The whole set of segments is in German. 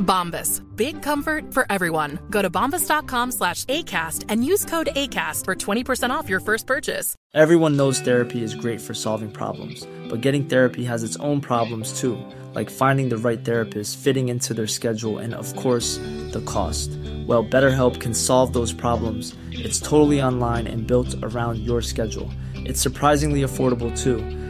Bombas. Big comfort for everyone. Go to bombas.com slash ACAST and use code ACAST for 20% off your first purchase. Everyone knows therapy is great for solving problems, but getting therapy has its own problems too, like finding the right therapist, fitting into their schedule, and of course, the cost. Well, BetterHelp can solve those problems. It's totally online and built around your schedule. It's surprisingly affordable too.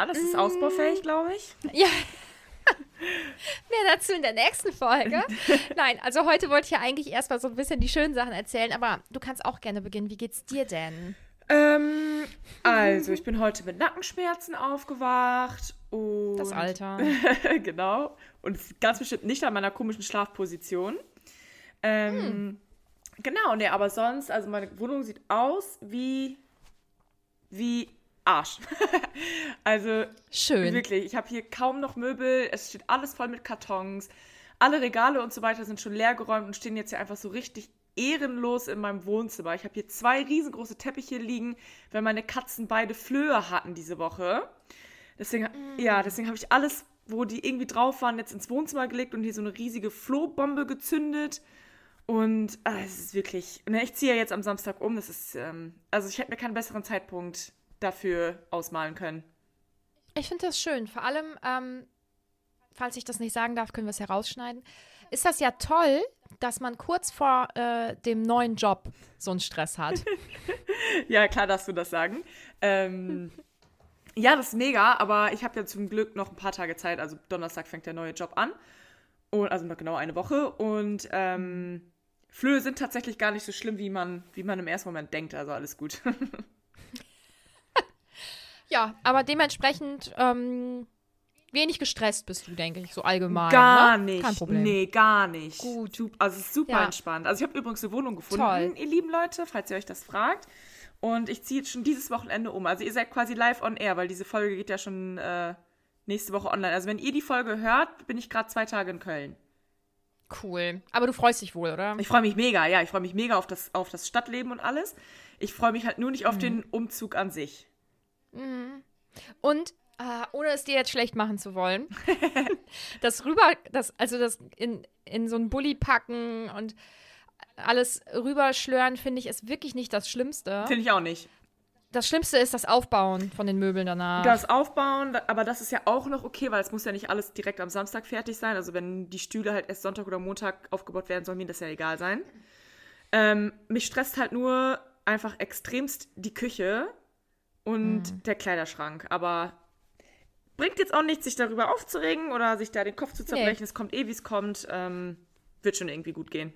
ja, das ist ausbaufähig, glaube ich. Ja. Mehr dazu in der nächsten Folge. Nein, also heute wollte ich ja eigentlich erstmal so ein bisschen die schönen Sachen erzählen, aber du kannst auch gerne beginnen. Wie geht's dir denn? Ähm, also, ich bin heute mit Nackenschmerzen aufgewacht und. Das Alter. genau. Und ganz bestimmt nicht an meiner komischen Schlafposition. Ähm, Genau, ne, aber sonst, also meine Wohnung sieht aus wie. wie Arsch. also, Schön. Wirklich, ich habe hier kaum noch Möbel, es steht alles voll mit Kartons. Alle Regale und so weiter sind schon leer geräumt und stehen jetzt hier einfach so richtig ehrenlos in meinem Wohnzimmer. Ich habe hier zwei riesengroße Teppiche liegen, weil meine Katzen beide Flöhe hatten diese Woche. Deswegen, ja, deswegen habe ich alles, wo die irgendwie drauf waren, jetzt ins Wohnzimmer gelegt und hier so eine riesige Flohbombe gezündet. Und ah, es ist wirklich, ne, ich ziehe ja jetzt am Samstag um. Das ist, ähm, also ich hätte mir keinen besseren Zeitpunkt dafür ausmalen können. Ich finde das schön. Vor allem, ähm, falls ich das nicht sagen darf, können wir es herausschneiden. Ist das ja toll, dass man kurz vor äh, dem neuen Job so einen Stress hat. Ja, klar darfst du das sagen. Ähm, ja, das ist mega, aber ich habe ja zum Glück noch ein paar Tage Zeit. Also Donnerstag fängt der neue Job an. Und, also noch genau eine Woche. Und ähm, Flöhe sind tatsächlich gar nicht so schlimm, wie man, wie man im ersten Moment denkt. Also alles gut. ja, aber dementsprechend ähm, wenig gestresst bist du, denke ich, so allgemein. Gar ne? nicht. Kein Problem. Nee, gar nicht. Gut. Sup- Also es ist super Ja. entspannt. Also ich habe übrigens eine Wohnung gefunden, Toll. ihr lieben Leute, falls ihr euch das fragt. Und ich ziehe jetzt schon dieses Wochenende um. Also ihr seid quasi live on air, weil diese Folge geht ja schon äh, nächste Woche online. Also wenn ihr die Folge hört, bin ich gerade zwei Tage in Köln. Cool. Aber du freust dich wohl, oder? Ich freue mich mega, ja, ich freue mich mega auf das, auf das Stadtleben und alles. Ich freue mich halt nur nicht auf Mhm. den Umzug an sich. Und äh, ohne es dir jetzt schlecht machen zu wollen, das rüber, das, also das in, in so einen Bulli packen und alles rüberschlören, finde ich, ist wirklich nicht das Schlimmste. Finde ich auch nicht. Das Schlimmste ist das Aufbauen von den Möbeln danach. Das Aufbauen, aber das ist ja auch noch okay, weil es muss ja nicht alles direkt am Samstag fertig sein. Also wenn die Stühle halt erst Sonntag oder Montag aufgebaut werden, soll mir das ja egal sein. Ähm, mich stresst halt nur einfach extremst die Küche und der Kleiderschrank. Aber bringt jetzt auch nichts, sich darüber aufzuregen oder sich da den Kopf zu zerbrechen. Es kommt eh, wie es kommt. Ähm, wird schon irgendwie gut gehen.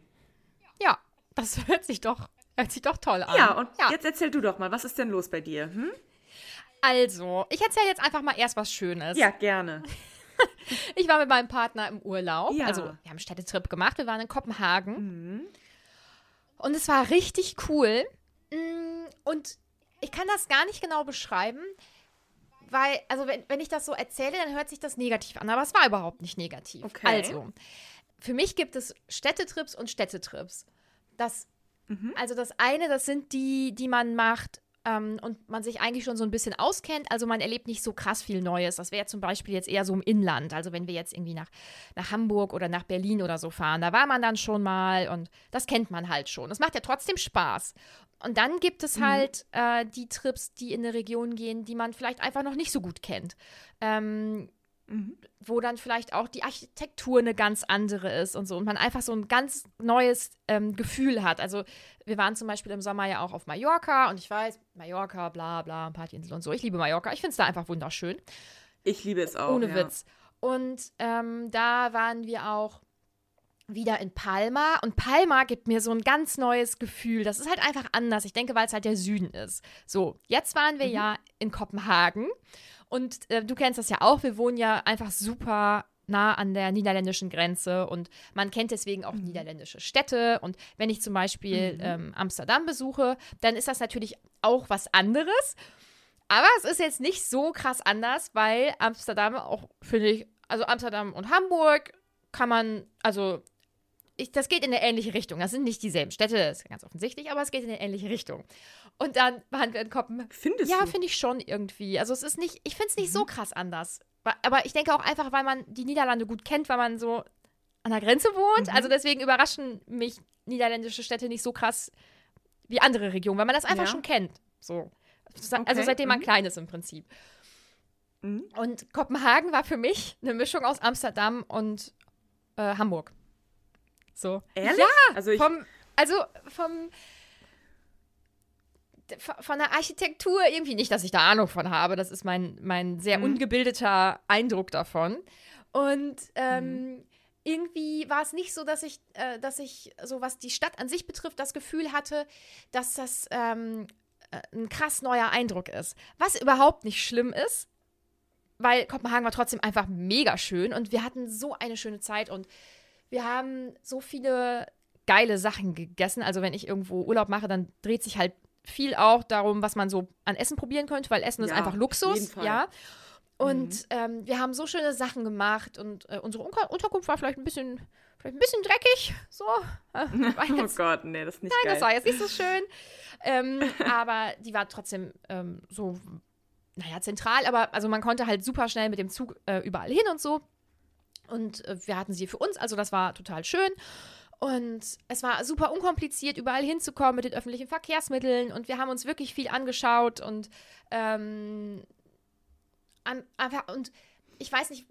ja, das hört sich doch, hört sich doch toll an. Ja, und jetzt erzähl du doch mal, was ist denn los bei dir? Hm? Also, ich erzähle jetzt einfach mal erst was Schönes. Ja, gerne. Ich war mit meinem Partner im Urlaub. Ja. Also, wir haben einen Städtetrip gemacht. Wir waren in Kopenhagen. Mhm. Und es war richtig cool. Mm, Und ich kann das gar nicht genau beschreiben, weil, also, wenn, wenn ich das so erzähle, dann hört sich das negativ an. Aber es war überhaupt nicht negativ. Okay. Also, für mich gibt es Städtetrips und Städtetrips. Das, Mhm. also das eine, das sind die, die man macht ähm, und man sich eigentlich schon so ein bisschen auskennt. Also man erlebt nicht so krass viel Neues. Das wäre zum Beispiel jetzt eher so im Inland. Also wenn wir jetzt irgendwie nach, nach Hamburg oder nach Berlin oder so fahren, da war man dann schon mal und das kennt man halt schon. Das macht ja trotzdem Spaß. Und dann gibt es halt äh, die Trips, die in eine Region gehen, die man vielleicht einfach noch nicht so gut kennt. Ähm, wo dann vielleicht auch die Architektur eine ganz andere ist und so und man einfach so ein ganz neues ähm, Gefühl hat. Also wir waren zum Beispiel im Sommer ja auch auf Mallorca und ich weiß, Mallorca, bla bla, Partyinsel und so. Ich liebe Mallorca. Ich finde es da einfach wunderschön. Ich liebe es auch. Ohne ja. Witz. Und ähm, da waren wir auch wieder in Palma. Und Palma gibt mir so ein ganz neues Gefühl. Das ist halt einfach anders. Ich denke, weil es halt der Süden ist. So, jetzt waren wir ja in Kopenhagen. Und äh, du kennst das ja auch. Wir wohnen ja einfach super nah an der niederländischen Grenze und man kennt deswegen auch niederländische Städte. Und wenn ich zum Beispiel ähm, Amsterdam besuche, dann ist das natürlich auch was anderes. Aber es ist jetzt nicht so krass anders, weil Amsterdam auch, finde ich, also Amsterdam und Hamburg kann man, also ich, das geht in eine ähnliche Richtung. Das sind nicht dieselben Städte, das ist ganz offensichtlich, aber es geht in eine ähnliche Richtung. Und dann waren wir in Kopenhagen. Findest Ja, du? finde ich schon irgendwie. Also es ist nicht, ich finde es nicht so krass anders. Aber ich denke auch einfach, weil man die Niederlande gut kennt, weil man so an der Grenze wohnt. Also deswegen überraschen mich niederländische Städte nicht so krass wie andere Regionen, weil man das einfach Ja. schon kennt. So. Also Okay, seitdem man mhm. klein ist im Prinzip. Mhm. Und Kopenhagen war für mich eine Mischung aus Amsterdam und äh, Hamburg. So. Ehrlich? Ja, Also ich- vom, also vom von der Architektur irgendwie nicht, dass ich da Ahnung von habe. Das ist mein, mein sehr Mhm. ungebildeter Eindruck davon. Und ähm, irgendwie war es nicht so, dass ich, äh, dass ich, so was die Stadt an sich betrifft, das Gefühl hatte, dass das ähm, äh, ein krass neuer Eindruck ist. Was überhaupt nicht schlimm ist, weil Kopenhagen war trotzdem einfach mega schön und wir hatten so eine schöne Zeit und wir haben so viele geile Sachen gegessen. Also wenn ich irgendwo Urlaub mache, dann dreht sich halt viel auch darum, was man so an Essen probieren könnte, weil Essen ist Ja, einfach auf Luxus, ja. Und ähm, wir haben so schöne Sachen gemacht und äh, unsere Unter Unterkunft war vielleicht ein bisschen, vielleicht ein bisschen dreckig, so. Äh, Oh jetzt- Gott, nee, das ist nicht Nein, geil. das war jetzt nicht so schön. ähm, aber die war trotzdem ähm, so, naja, zentral. Aber also man konnte halt super schnell mit dem Zug äh, überall hin und so. Und äh, wir hatten sie für uns, also das war total schön. Und es war super unkompliziert, überall hinzukommen mit den öffentlichen Verkehrsmitteln. Und wir haben uns wirklich viel angeschaut und ähm, und ich weiß nicht,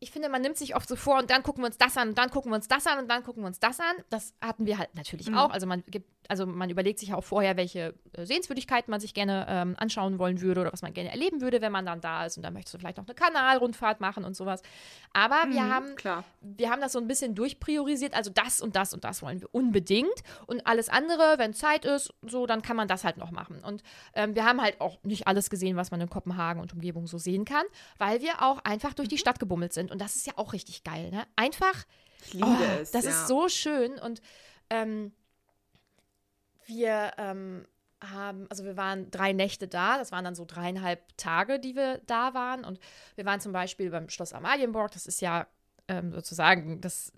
ich finde, man nimmt sich oft so vor und dann gucken wir uns das an und dann gucken wir uns das an und dann gucken wir uns das an. Das hatten wir halt natürlich auch. Also man gibt, also man überlegt sich ja auch vorher, welche äh, Sehenswürdigkeiten man sich gerne ähm, anschauen wollen würde oder was man gerne erleben würde, wenn man dann da ist. Und dann möchtest du vielleicht noch eine Kanalrundfahrt machen und sowas. Aber wir Mhm, haben klar. wir haben das so ein bisschen durchpriorisiert. Also das und das und das wollen wir unbedingt. Und alles andere, wenn Zeit ist, so, dann kann man das halt noch machen. Und ähm, wir haben halt auch nicht alles gesehen, was man in Kopenhagen und Umgebung so sehen kann, weil wir auch einfach durch die Stadt gebummelt sind. Und das ist ja auch richtig geil, ne? Einfach Ich liebe Oh, es. Das ja. ist so schön und ähm, wir ähm, haben, also wir waren drei Nächte da, das waren dann so dreieinhalb Tage, die wir da waren und wir waren zum Beispiel beim Schloss Amalienborg, das ist ja ähm, sozusagen das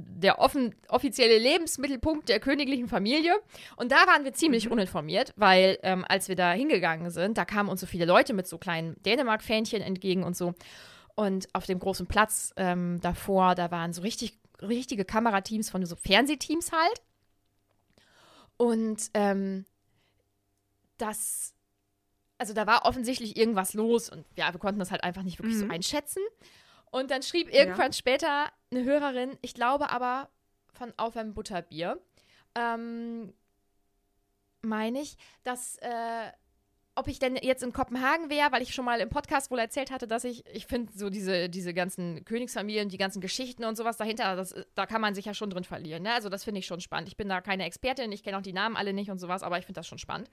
der offen, offizielle Lebensmittelpunkt der königlichen Familie. Und da waren wir ziemlich uninformiert, weil ähm, als wir da hingegangen sind, da kamen uns so viele Leute mit so kleinen Dänemark-Fähnchen entgegen und so. Und auf dem großen Platz ähm, davor, da waren so richtig, richtige Kamerateams von so Fernsehteams halt. Und ähm, das, also da war offensichtlich irgendwas los und ja, wir konnten das halt einfach nicht wirklich so einschätzen. Und dann schrieb irgendwann später eine Hörerin, ich glaube aber von Auf ein Butterbier, ähm, meine ich, dass, äh, ob ich denn jetzt in Kopenhagen wäre, weil ich schon mal im Podcast wohl erzählt hatte, dass ich, ich finde so diese, diese ganzen Königsfamilien, die ganzen Geschichten und sowas dahinter, das, da kann man sich ja schon drin verlieren. Ne? Also das finde ich schon spannend. Ich bin da keine Expertin, ich kenne auch die Namen alle nicht und sowas, aber ich finde das schon spannend.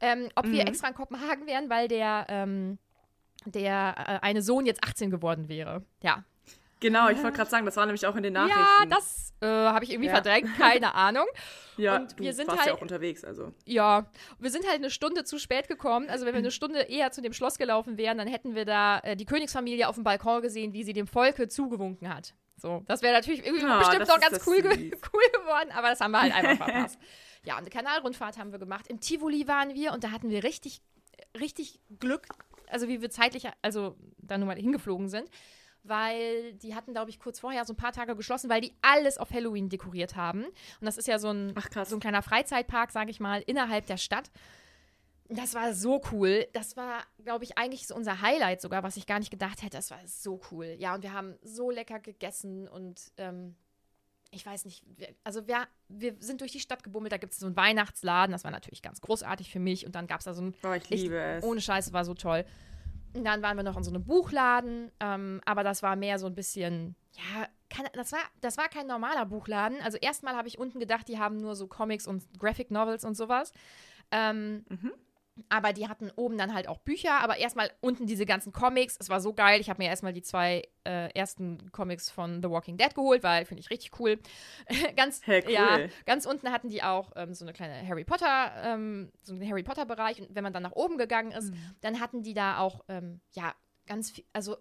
Ähm, ob wir extra in Kopenhagen wären, weil der, ähm, der äh, eine Sohn jetzt 18 geworden wäre. Ja. Genau, ich wollte gerade sagen, das war nämlich auch in den Nachrichten. Ja, das äh, habe ich irgendwie Ja. verdrängt, keine Ahnung. Ja, und du wir sind warst halt- ja auch unterwegs, also. Ja, wir sind halt eine Stunde zu spät gekommen. Also wenn wir eine Stunde eher zu dem Schloss gelaufen wären, dann hätten wir da äh, die Königsfamilie auf dem Balkon gesehen, wie sie dem Volke zugewunken hat. So, das wäre natürlich irgendwie Ja, bestimmt noch ganz cool, ge cool geworden, aber das haben wir halt einfach verpasst. Ja, und eine Kanalrundfahrt haben wir gemacht. Im Tivoli waren wir und da hatten wir richtig, richtig Glück, also wie wir zeitlich, also da nur mal hingeflogen sind, weil die hatten, glaube ich, kurz vorher so ein paar Tage geschlossen, weil die alles auf Halloween dekoriert haben. Und das ist ja so ein, Ach, so ein kleiner Freizeitpark, sage ich mal, innerhalb der Stadt. Das war so cool. Das war, glaube ich, eigentlich so unser Highlight sogar, was ich gar nicht gedacht hätte. Das war so cool. Ja, und wir haben so lecker gegessen und ähm, ich weiß nicht, also wir, wir sind durch die Stadt gebummelt. Da gibt es so einen Weihnachtsladen. Das war natürlich ganz großartig für mich. Und dann gab es da so ein Oh, ich liebe es. ohne Scheiße, war so toll. Dann waren wir noch in so einem Buchladen, ähm, aber das war mehr so ein bisschen, ja, kein, das, war, das war kein normaler Buchladen. Also erstmal habe ich unten gedacht, die haben nur so Comics und Graphic Novels und sowas. Ähm, Aber die hatten oben dann halt auch Bücher, aber erstmal unten diese ganzen Comics. Es war so geil. Ich habe mir erstmal die zwei äh, ersten Comics von The Walking Dead geholt, weil finde ich richtig cool. ganz, Hey, cool. ja, ganz unten hatten die auch ähm, so eine kleine Harry Potter, ähm, so einen Harry Potter Bereich. Und wenn man dann nach oben gegangen ist, dann hatten die da auch, ähm, ja, ganz viel, also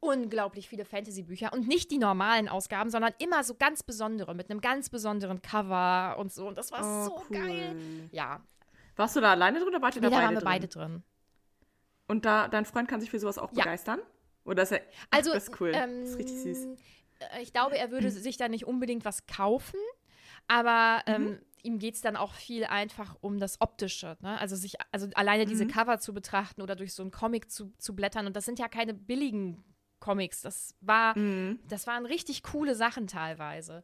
unglaublich viele Fantasy-Bücher und nicht die normalen Ausgaben, sondern immer so ganz besondere, mit einem ganz besonderen Cover und so. Und das war Oh, so cool. geil. Ja, Warst du da alleine drin oder wart ihr nee, da da beide waren wir drin? beide drin. Und da, dein Freund kann sich für sowas auch Ja. begeistern? Oder ist er. Also, das ist cool. ähm, das ist richtig süß. äh, Ich glaube, er würde sich da nicht unbedingt was kaufen, aber Mhm. ähm, ihm geht es dann auch viel einfach um das Optische. Ne? Also sich, also alleine Mhm. diese Cover zu betrachten oder durch so einen Comic zu, zu blättern. Und das sind ja keine billigen Comics. Das war, Mhm. das waren richtig coole Sachen teilweise.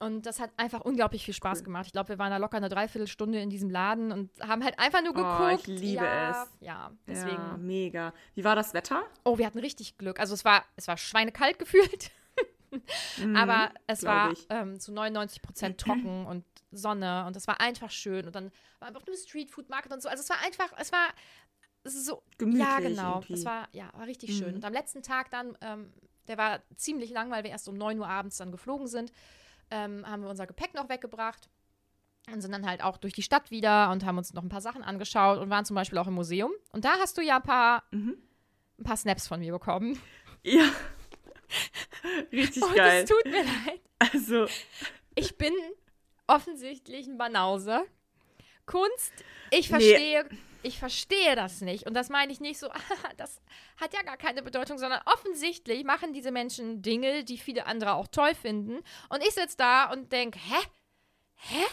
Und das hat einfach unglaublich viel Spaß gemacht. Ich glaube, wir waren da locker eine Dreiviertelstunde in diesem Laden und haben halt einfach nur Oh, geguckt. ich liebe ja, es. Ja, deswegen. Ja, mega. Wie war das Wetter? Oh, wir hatten richtig Glück. Also es war, es war schweinekalt gefühlt. Aber es Mhm, war ähm, zu 99 Prozent trocken und Sonne und es war einfach schön. Und dann war einfach nur Streetfood Market und so. Also es war einfach, es war so. Gemütlich Ja, genau. irgendwie. Mhm. Es war, ja, war richtig schön. Und am letzten Tag dann, ähm, der war ziemlich lang, weil wir erst um 9 Uhr abends dann geflogen sind, ähm, haben wir unser Gepäck noch weggebracht. Und sind dann halt auch durch die Stadt wieder und haben uns noch ein paar Sachen angeschaut und waren zum Beispiel auch im Museum. Und da hast du ja ein paar, Mhm. ein paar Snaps von mir bekommen. Ja. Richtig Und geil. es tut mir leid. Also, Ich bin offensichtlich ein Banause. Kunst, ich Nee. Ich verstehe das nicht. Und das meine ich nicht so, das hat ja gar keine Bedeutung, sondern offensichtlich machen diese Menschen Dinge, die viele andere auch toll finden. Und ich sitze da und denke, hä? Hä?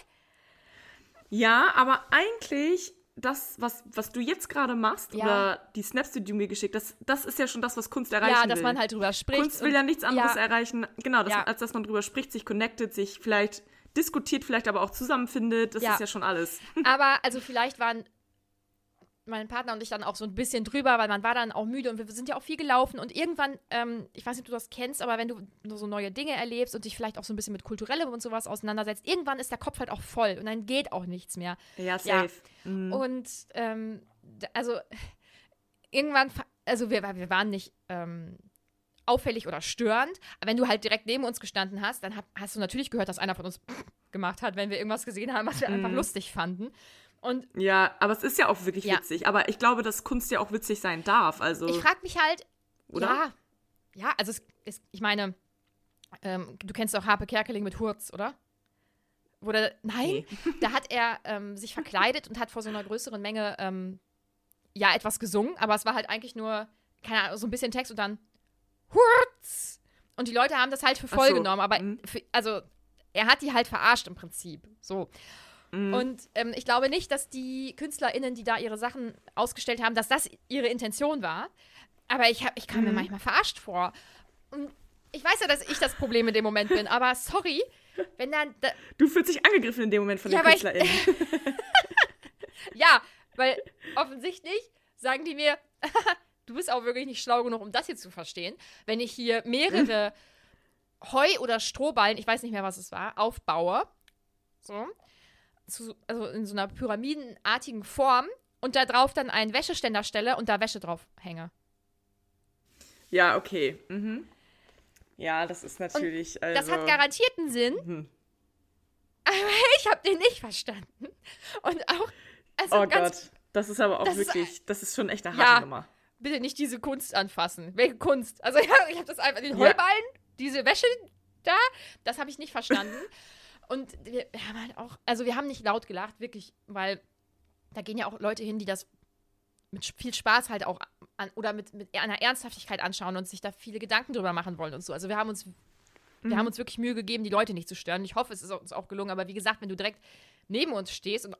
ja, aber eigentlich, das, was, was du jetzt gerade machst, Ja. oder die Snaps, die du mir geschickt hast, das ist ja schon das, was Kunst erreichen Ja, dass will. man halt drüber spricht. Kunst will ja nichts anderes ja. erreichen, genau, dass Ja. als dass man drüber spricht, sich connectet, sich vielleicht diskutiert, vielleicht aber auch zusammenfindet. Das ist ja schon alles. Aber also vielleicht waren mein Partner und ich dann auch so ein bisschen drüber, weil man war dann auch müde und wir sind ja auch viel gelaufen und irgendwann, ähm, ich weiß nicht, ob du das kennst, aber wenn du nur so neue Dinge erlebst und dich vielleicht auch so ein bisschen mit Kulturellem und sowas auseinandersetzt, irgendwann ist der Kopf halt auch voll und dann geht auch nichts mehr. Ja, safe. Mhm. Und ähm, also irgendwann, also wir, wir waren nicht ähm, auffällig oder störend, aber wenn du halt direkt neben uns gestanden hast, dann hab, hast du natürlich gehört, dass einer von uns gemacht hat, wenn wir irgendwas gesehen haben, was wir einfach lustig fanden. Und Ja, aber es ist ja auch wirklich Ja. witzig. Aber ich glaube, dass Kunst ja auch witzig sein darf. Also, ich frage mich halt, Oder? ja, ja, also es, es, ich meine, ähm, du kennst doch Harpe Kerkeling mit Hurz, oder? Wo der, nein, da hat er ähm, sich verkleidet und hat vor so einer größeren Menge ähm, ja etwas gesungen, aber es war halt eigentlich nur, keine Ahnung, so ein bisschen Text und dann Hurz. Und die Leute haben das halt für voll so, genommen, aber mhm. für, also er hat die halt verarscht im Prinzip. So. Mhm. Und ähm, ich glaube nicht, dass die KünstlerInnen, die da ihre Sachen ausgestellt haben, dass das ihre Intention war. Aber ich, hab, ich kam mir Mhm. manchmal verarscht vor. Und ich weiß ja, dass ich das Problem in dem Moment bin, aber sorry, wenn dann. Da, du fühlst dich angegriffen in dem Moment von Ja, den KünstlerInnen. ja, weil offensichtlich sagen die mir, du bist auch wirklich nicht schlau genug, um das hier zu verstehen. Wenn ich hier mehrere Heu- oder Strohballen, ich weiß nicht mehr, was es war, aufbaue, so, zu, also in so einer pyramidenartigen Form und da drauf dann einen Wäscheständer stelle und da Wäsche drauf hänge. ja, okay. Mhm. Ja, das ist natürlich. also, Das hat garantiert einen Sinn, Mhm. aber ich habe den nicht verstanden. Und auch, also Oh Gott. Das ist aber auch Das ist- wirklich, das ist schon echt eine Ja. harte Nummer. bitte nicht diese Kunst anfassen. Welche Kunst? Also ja, ich habe das einfach, den Ja. Heuballen, diese Wäsche da? Das habe ich nicht verstanden. Und wir, haben halt auch, also wir haben nicht laut gelacht, wirklich, weil da gehen ja auch Leute hin, die das mit viel Spaß halt auch an, oder mit, mit einer Ernsthaftigkeit anschauen und sich da viele Gedanken drüber machen wollen und so. Also wir haben uns, wir Mhm. haben uns wirklich Mühe gegeben, die Leute nicht zu stören. Ich hoffe, es ist uns auch gelungen, aber wie gesagt, wenn du direkt neben uns stehst und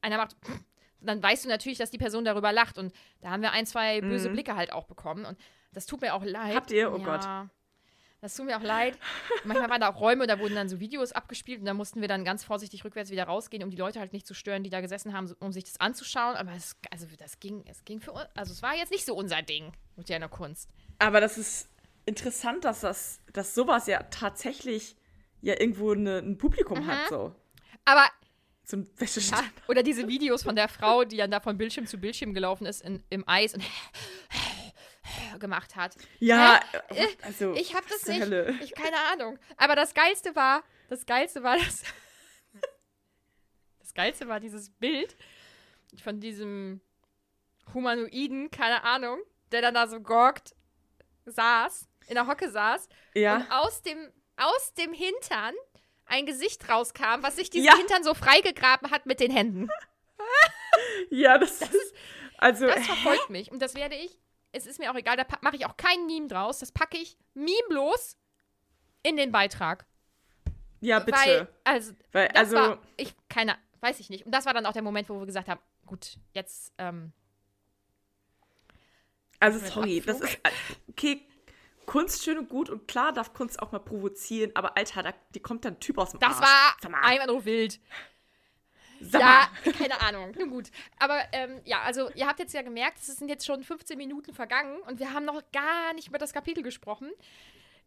einer macht, dann weißt du natürlich, dass die Person darüber lacht. Und da haben wir ein, zwei böse Blicke halt auch bekommen. Und das tut mir auch leid. Mhm. Habt ihr? Oh ja, Gott. Das tut mir auch leid. Manchmal waren da auch Räume, da wurden dann so Videos abgespielt und da mussten wir dann ganz vorsichtig rückwärts wieder rausgehen, um die Leute halt nicht zu stören, die da gesessen haben, um sich das anzuschauen. Aber es, also das ging, es ging für uns, also es war jetzt nicht so unser Ding mit der Kunst. Aber das ist interessant, dass das, dass sowas ja tatsächlich ja irgendwo eine, ein Publikum hat, so. Aber So ein ja, Wäschestand. oder diese Videos von der Frau, die dann da von Bildschirm zu Bildschirm gelaufen ist in, im Eis und gemacht hat. Ja, Hä? also. Ich hab was das nicht. Hölle? Ich keine Ahnung. Aber das geilste war, das geilste war das. Das geilste war dieses Bild von diesem Humanoiden, keine Ahnung, der dann da so gorgt saß, in der Hocke saß Ja. und aus dem aus dem Hintern ein Gesicht rauskam, was sich diesen Ja. Hintern so freigegraben hat mit den Händen. Ja, das, ist. Also. Das verfolgt mich und das werde ich. Es ist mir auch egal, da mache ich auch kein Meme draus. Das packe ich memelos in den Beitrag. ja, bitte. Weil, also, Weil, das also. war, ich, keine, weiß ich nicht. Und das war dann auch der Moment, wo wir gesagt haben, gut, jetzt, ähm, Also sorry, das ist okay. Kunst schön und gut und klar darf Kunst auch mal provozieren, aber Alter, da die kommt dann ein Typ aus dem das Arsch. war Sag mal, einfach nur wild. Ja, keine Ahnung. Nun gut. Aber ähm, ja, also ihr habt jetzt ja gemerkt, es sind jetzt schon 15 Minuten vergangen und wir haben noch gar nicht über das Kapitel gesprochen.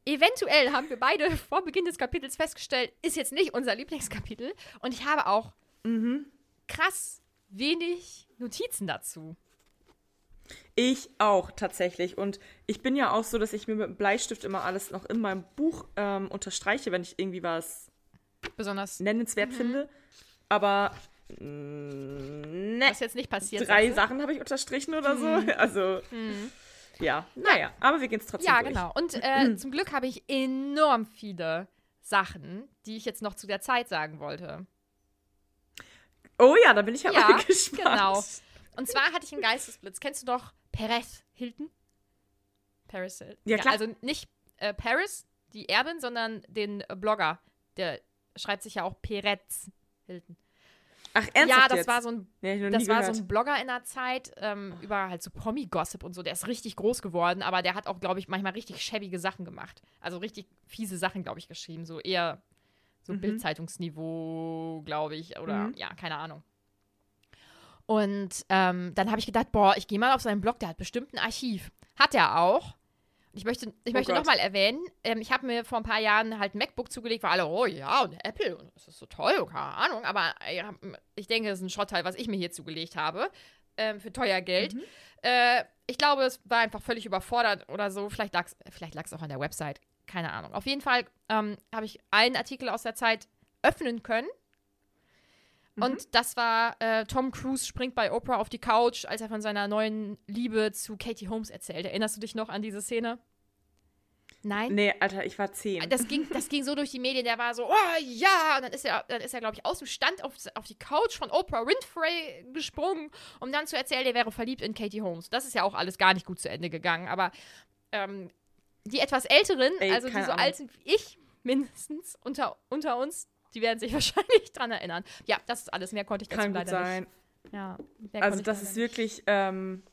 Eventuell haben wir beide vor Beginn des Kapitels festgestellt, ist jetzt nicht unser Lieblingskapitel. Und ich habe auch Mhm. krass wenig Notizen dazu. Ich auch tatsächlich. Und ich bin ja auch so, dass ich mir mit dem Bleistift immer alles noch in meinem Buch ähm, unterstreiche, wenn ich irgendwie was Besonders, nennenswert Mhm. finde. Aber mm, ne, was jetzt nicht passiert drei du? Sachen habe ich unterstrichen oder so. Also ja, naja, aber wir gehen es trotzdem Mhm. Ja, durch. genau. Und äh, zum Glück habe ich enorm viele Sachen, die ich jetzt noch zu der Zeit sagen wollte. Oh ja, da bin ich ja, Ja, mal gespannt. genau. Und zwar hatte ich einen Geistesblitz. Kennst du doch Perez Hilton? Paris Hilton. Ja, klar. also nicht äh, Paris, die Erbin, sondern den äh, Blogger. Der schreibt sich ja auch Perez Hilton. Ach, ernsthaft ja, das jetzt? war so ein Nee, Das war gehört. so ein Blogger in der Zeit ähm, über halt so Promi-Gossip und so. Der ist richtig groß geworden, aber der hat auch, glaube ich, manchmal richtig schäbige Sachen gemacht. Also richtig fiese Sachen, glaube ich, geschrieben. So eher so Mhm. Bildzeitungsniveau, glaube ich. Oder ja, keine Ahnung. Und ähm, dann habe ich gedacht, boah, ich gehe mal auf seinen Blog, der hat bestimmt ein Archiv. Hat er auch. Ich möchte, ich möchte Oh Gott. nochmal erwähnen, ähm, ich habe mir vor ein paar Jahren halt ein MacBook zugelegt, weil alle, oh ja, und Apple, und das ist so toll, keine Ahnung, aber äh, ja, ich denke, das ist ein Schrottteil, was ich mir hier zugelegt habe, ähm, für teuer Geld. Mhm. Äh, ich glaube, es war einfach völlig überfordert oder so, vielleicht lag es vielleicht lag's auch an der Website, keine Ahnung. Auf jeden Fall ähm, habe ich einen Artikel aus der Zeit öffnen können. Mhm. Und das war äh, Tom Cruise springt bei Oprah auf die Couch, als er von seiner neuen Liebe zu Katie Holmes erzählt. Erinnerst du dich noch an diese Szene? Nein? Nee, Alter, ich war zehn. Das ging, das ging so durch die Medien, der war so, oh ja, und dann ist er, dann ist er, glaube ich, aus dem Stand auf, auf die Couch von Oprah Winfrey gesprungen, um dann zu erzählen, er wäre verliebt in Katie Holmes. Das ist ja auch alles gar nicht gut zu Ende gegangen, aber ähm, die etwas älteren, Ey, also die so alt sind wie ich, mindestens unter, unter uns, die werden sich wahrscheinlich dran erinnern. Ja, das ist alles, mehr konnte ich dazu Kann leider sein. nicht. Ja, Also das ist nicht. wirklich, ähm,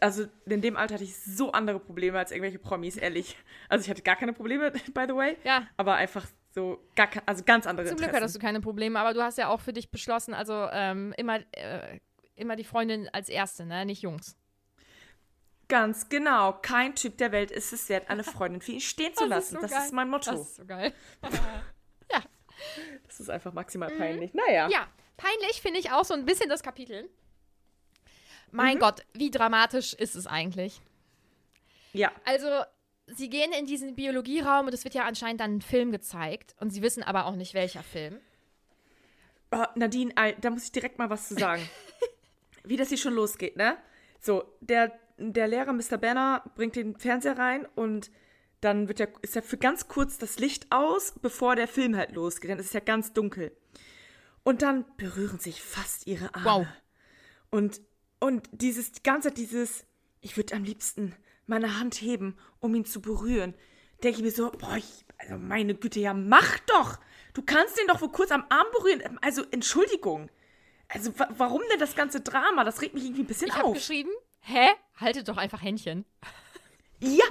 also in dem Alter hatte ich so andere Probleme als irgendwelche Promis, ehrlich. Also ich hatte gar keine Probleme, by the way. Ja. Aber einfach so, gar also ganz andere Zum Glück Interessen. hattest du keine Probleme, aber du hast ja auch für dich beschlossen, also ähm, immer, äh, immer die Freundin als Erste, ne? Nicht Jungs. Ganz genau. Kein Typ der Welt ist es wert, eine Freundin für ihn stehen zu Das ist lassen. so das geil. ist mein Motto. Das ist so geil. Das ist einfach maximal peinlich. Naja. Mhm. Ja, peinlich finde ich auch so ein bisschen das Kapitel. Mhm. Mein Gott, wie dramatisch ist es eigentlich? Ja. Also, sie gehen in diesen Biologieraum und es wird ja anscheinend dann ein Film gezeigt und sie wissen aber auch nicht, welcher Film. Oh, Nadine, da muss ich direkt mal was zu sagen. Wie das hier schon losgeht, ne? So, der, der Lehrer Mr. Banner bringt den Fernseher rein und dann wird ja, ist ja für ganz kurz das Licht aus, bevor der Film halt losgeht. Dann ist es ja ganz dunkel. Und dann berühren sich fast ihre Arme. Wow. Und, und dieses, die ganze dieses, ich würde am liebsten meine Hand heben, um ihn zu berühren. Denke ich mir so, boah, ich, also meine Güte, ja, mach doch! Du kannst den doch wohl kurz am Arm berühren. Also, Entschuldigung. Also, wa warum denn das ganze Drama? Das regt mich irgendwie ein bisschen Ich auf. geschrieben, hä? Haltet doch einfach Händchen. Ja,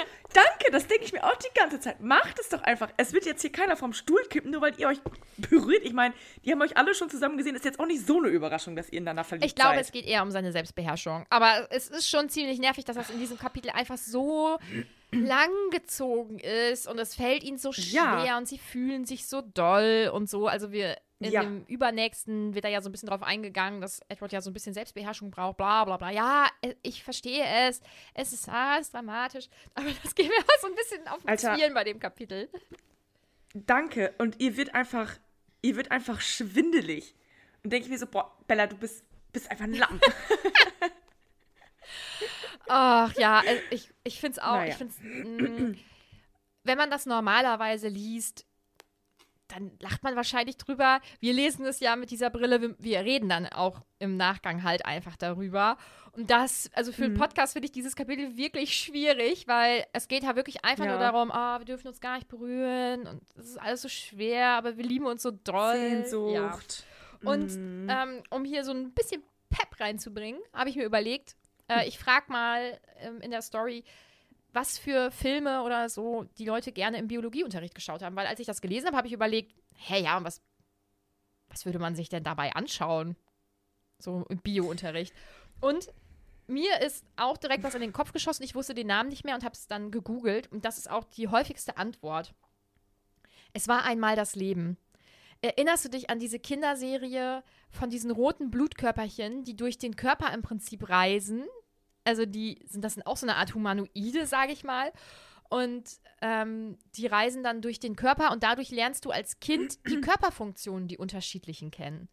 das denke ich mir auch die ganze Zeit. Macht es doch einfach. Es wird jetzt hier keiner vom Stuhl kippen, nur weil ihr euch berührt. Ich meine, die haben euch alle schon zusammen gesehen. Ist jetzt auch nicht so eine Überraschung, dass ihr ineinander verliebt Ich glaube, seid. es geht eher um seine Selbstbeherrschung. Aber es ist schon ziemlich nervig, dass das in diesem Kapitel einfach so lang gezogen ist und es fällt ihnen so schwer Ja. und sie fühlen sich so doll und so. Also wir in Ja. dem übernächsten wird da ja so ein bisschen drauf eingegangen, dass Edward ja so ein bisschen Selbstbeherrschung braucht, bla bla bla. Ja, äh, ich verstehe es. Es ist, ah, ist dramatisch. Aber das geht mir so ein bisschen auf den. Zwirn bei dem Kapitel. Danke. Und ihr wird einfach, ihr wird einfach schwindelig. Und denke ich mir so, boah, Bella, du bist, bist einfach ein Lamm. Ach ja, äh, ich, ich finde es auch. Naja. Ich find's, mm, wenn man das normalerweise liest, dann lacht man wahrscheinlich drüber. Wir lesen es ja mit dieser Brille, wir, wir reden dann auch im Nachgang halt einfach darüber. Und das, also für Mhm. einen Podcast finde ich dieses Kapitel wirklich schwierig, weil es geht ja wirklich einfach Ja. nur darum, ah, wir dürfen uns gar nicht berühren und es ist alles so schwer, aber wir lieben uns so doll. Ja. Sehnsucht. Und Mhm. ähm, um hier so ein bisschen Pep reinzubringen, habe ich mir überlegt, äh, ich frage mal ähm, in der Story, was für Filme oder so die Leute gerne im Biologieunterricht geschaut haben. Weil als ich das gelesen habe, habe ich überlegt, hä, ja, was, was würde man sich denn dabei anschauen? So im Biounterricht. Und mir ist auch direkt was in den Kopf geschossen. Ich wusste den Namen nicht mehr und habe es dann gegoogelt. Und das ist auch die häufigste Antwort. Es war einmal das Leben. Erinnerst du dich an diese Kinderserie von diesen roten Blutkörperchen, die durch den Körper im Prinzip reisen? Also die sind, das sind auch so eine Art Humanoide, sage ich mal. Und ähm, die reisen dann durch den Körper und dadurch lernst du als Kind die Körperfunktionen, die unterschiedlichen kennen.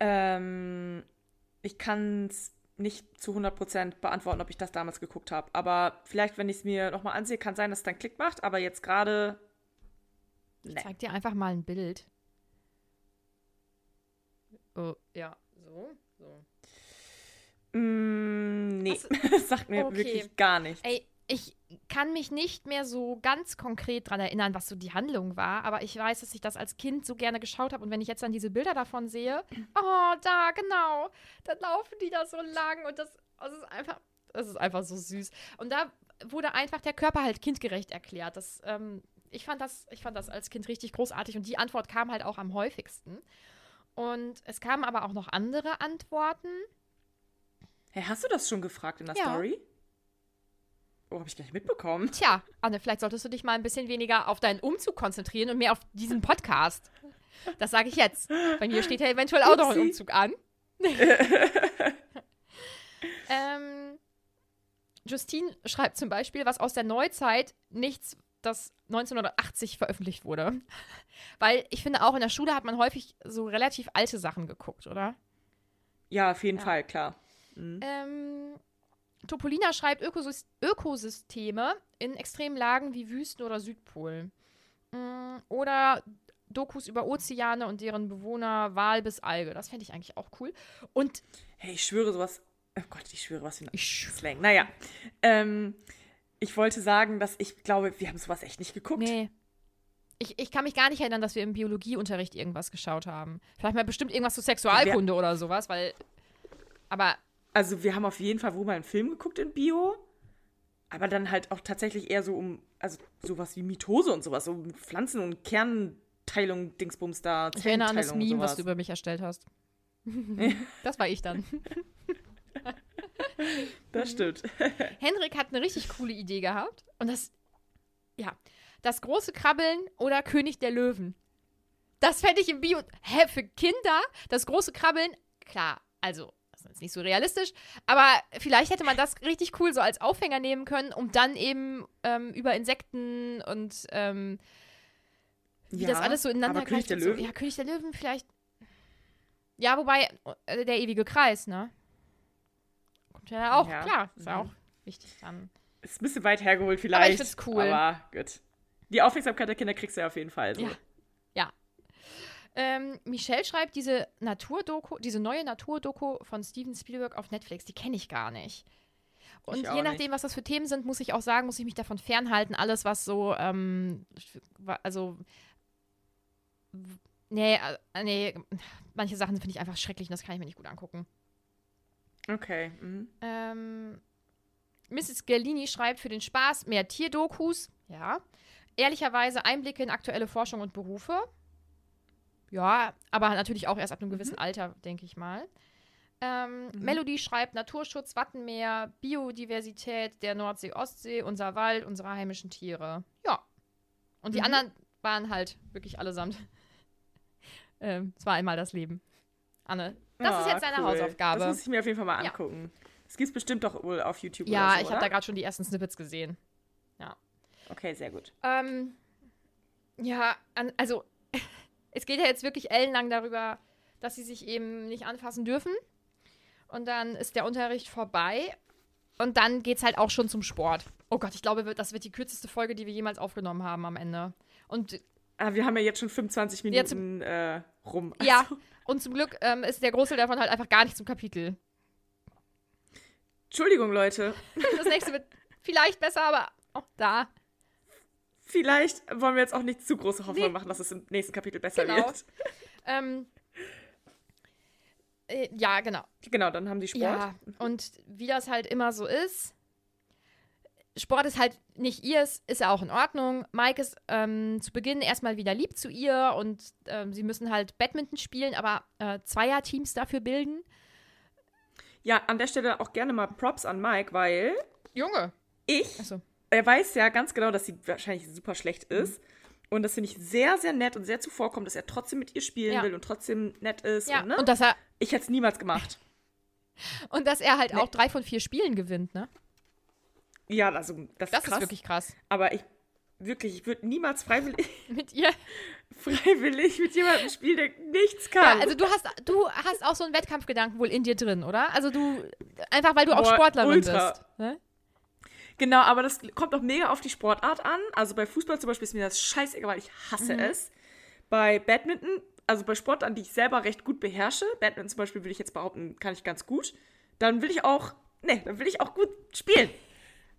Ähm, ich kann es nicht zu 100% beantworten, ob ich das damals geguckt habe. Aber vielleicht, wenn ich es mir nochmal ansehe, kann sein, dass es dann Klick macht. Aber jetzt gerade. Ich Nee. zeig dir einfach mal ein Bild. Oh, ja, so, so. Mm, nee, das sagt mir Okay. wirklich gar nichts. Ey, ich kann mich nicht mehr so ganz konkret dran erinnern, was so die Handlung war, aber ich weiß, dass ich das als Kind so gerne geschaut habe und wenn ich jetzt dann diese Bilder davon sehe, oh, da, genau, dann laufen die da so lang und das, das ist einfach, das ist einfach so süß. Und da wurde einfach der Körper halt kindgerecht erklärt. Das, ähm, ich, fand das, ich fand das als Kind richtig großartig und die Antwort kam halt auch am häufigsten. Und es kamen aber auch noch andere Antworten. Hey, hast du das schon gefragt in der Ja. Story? Oh, habe ich gar nicht mitbekommen. Tja, Anne, vielleicht solltest du dich mal ein bisschen weniger auf deinen Umzug konzentrieren und mehr auf diesen Podcast. Das sage ich jetzt. Bei mir steht ja eventuell auch noch ein. Umzug an. ähm, Justine schreibt zum Beispiel was aus der Neuzeit, nichts, das 1980 veröffentlicht wurde. Weil ich finde, auch in der Schule hat man häufig so relativ alte Sachen geguckt, oder? Ja, auf jeden Ja. Fall, klar. Ähm, Topolina schreibt Ökosys Ökosysteme in extremen Lagen wie Wüsten oder Südpol. Mm, Oder Dokus über Ozeane und deren Bewohner, Wal bis Alge. Das fände ich eigentlich auch cool. Und Hey, ich schwöre sowas. Oh Gott, ich schwöre was für ein ich Slang. Naja, ähm, ich wollte sagen, dass ich glaube, wir haben sowas echt nicht geguckt. Nee. Ich, ich kann mich gar nicht erinnern, dass wir im Biologieunterricht irgendwas geschaut haben. Vielleicht mal bestimmt irgendwas zu Sexualkunde oder sowas, weil. Aber Also wir haben auf jeden Fall wohl mal einen Film geguckt in Bio, aber dann halt auch tatsächlich eher so um, also sowas wie Mitose und sowas, so mit Pflanzen und Kernteilung, Dingsbums da. ich erinnere an das Meme, was du über mich erstellt hast. das war ich dann. Das stimmt. Henrik hat eine richtig coole Idee gehabt. Und das, ja, das große Krabbeln oder König der Löwen. Das fände ich im Bio. Hä, für Kinder? Das große Krabbeln? Klar, also, das ist nicht so realistisch. Aber vielleicht hätte man das richtig cool so als Aufhänger nehmen können, um dann eben ähm, über Insekten und ähm, wie das alles so ineinander aber König der und so. Löwen? Ja, König der Löwen vielleicht. Ja, wobei, äh, der ewige Kreis, ne? Kommt ja auch, Ja. klar, ist ja Mhm. auch wichtig dann. Ist ein bisschen weit hergeholt vielleicht. ich find's cool. Aber gut. Die Aufmerksamkeit der Kinder kriegst du ja auf jeden Fall. So. Ja. Ja. Ähm, Michelle schreibt, diese Naturdoku, diese neue Naturdoku von Steven Spielberg auf Netflix, die kenne ich gar nicht. Und je nachdem, nicht. was das für Themen sind, muss ich auch sagen, muss ich mich davon fernhalten. Alles, was so, ähm, also, nee, nee, manche Sachen finde ich einfach schrecklich und das kann ich mir nicht gut angucken. Okay. Mhm. Ähm, Mrs. Gerlini schreibt für den Spaß mehr Tierdokus. Ja. Ehrlicherweise Einblicke in aktuelle Forschung und Berufe. Ja, aber natürlich auch erst ab einem gewissen Alter, denke ich mal. Ähm, Melody schreibt Naturschutz, Wattenmeer, Biodiversität der Nordsee, Ostsee, unser Wald, unsere heimischen Tiere. Ja. Und die anderen waren halt wirklich allesamt. ähm, es war einmal das Leben. Anne, das ist Ah, jetzt deine cool. Hausaufgabe. Das muss ich mir auf jeden Fall mal Ja. angucken. Das gibt's bestimmt doch wohl auf YouTube Ja, so, ich habe da gerade schon die ersten Snippets gesehen. Okay, sehr gut. Ähm, ja, also es geht ja jetzt wirklich ellenlang darüber, dass sie sich eben nicht anfassen dürfen. Und dann ist der Unterricht vorbei. Und dann geht's halt auch schon zum Sport. Oh Gott, ich glaube, das wird die kürzeste Folge, die wir jemals aufgenommen haben am Ende. Und Ah, wir haben ja jetzt schon 25 Ja, zum- Minuten äh, rum. ja, Also, und zum Glück ähm, ist der Großteil davon halt einfach gar nicht zum Kapitel. Entschuldigung, Leute. Das nächste wird vielleicht besser, aber auch da. Vielleicht wollen wir jetzt auch nicht zu große Hoffnung Nee. machen, dass es im nächsten Kapitel besser Genau. wird. Ähm, äh, ja, genau. Genau, dann haben die Sport. Ja, und wie das halt immer so ist, Sport ist halt nicht ihrs, ist ja auch in Ordnung. Mike ist ähm, zu Beginn erstmal wieder lieb zu ihr und ähm, sie müssen halt Badminton spielen, aber äh, Zweierteams dafür bilden. Ja, an der Stelle auch gerne mal Props an Mike, weil Junge. ich, Achso. Er weiß ja ganz genau, dass sie wahrscheinlich super schlecht Mhm. ist. Und das finde ich sehr, sehr nett und sehr zuvorkommt, dass er trotzdem mit ihr spielen Ja. will und trotzdem nett ist. Ja, und, ne? und dass er ich hätte es niemals gemacht. und dass er halt Nee. auch drei von vier Spielen gewinnt, ne? Ja, also das, Das ist krass. ist wirklich krass. Aber ich wirklich, ich würde niemals freiwillig, Mit ihr. freiwillig mit jemandem spielen, der nichts Ja, kann. also du hast, du hast auch so einen Wettkampfgedanken wohl in dir drin, oder? Also du, einfach weil du auch Boah, Sportlerin ultra. bist. Ne? Genau, aber das kommt auch mega auf die Sportart an. Also bei Fußball zum Beispiel ist mir das scheißegal, weil ich hasse es. Bei Badminton, also bei Sportarten, die ich selber recht gut beherrsche, Badminton zum Beispiel würde ich jetzt behaupten, kann ich ganz gut, dann will ich auch, ne, dann will ich auch gut spielen.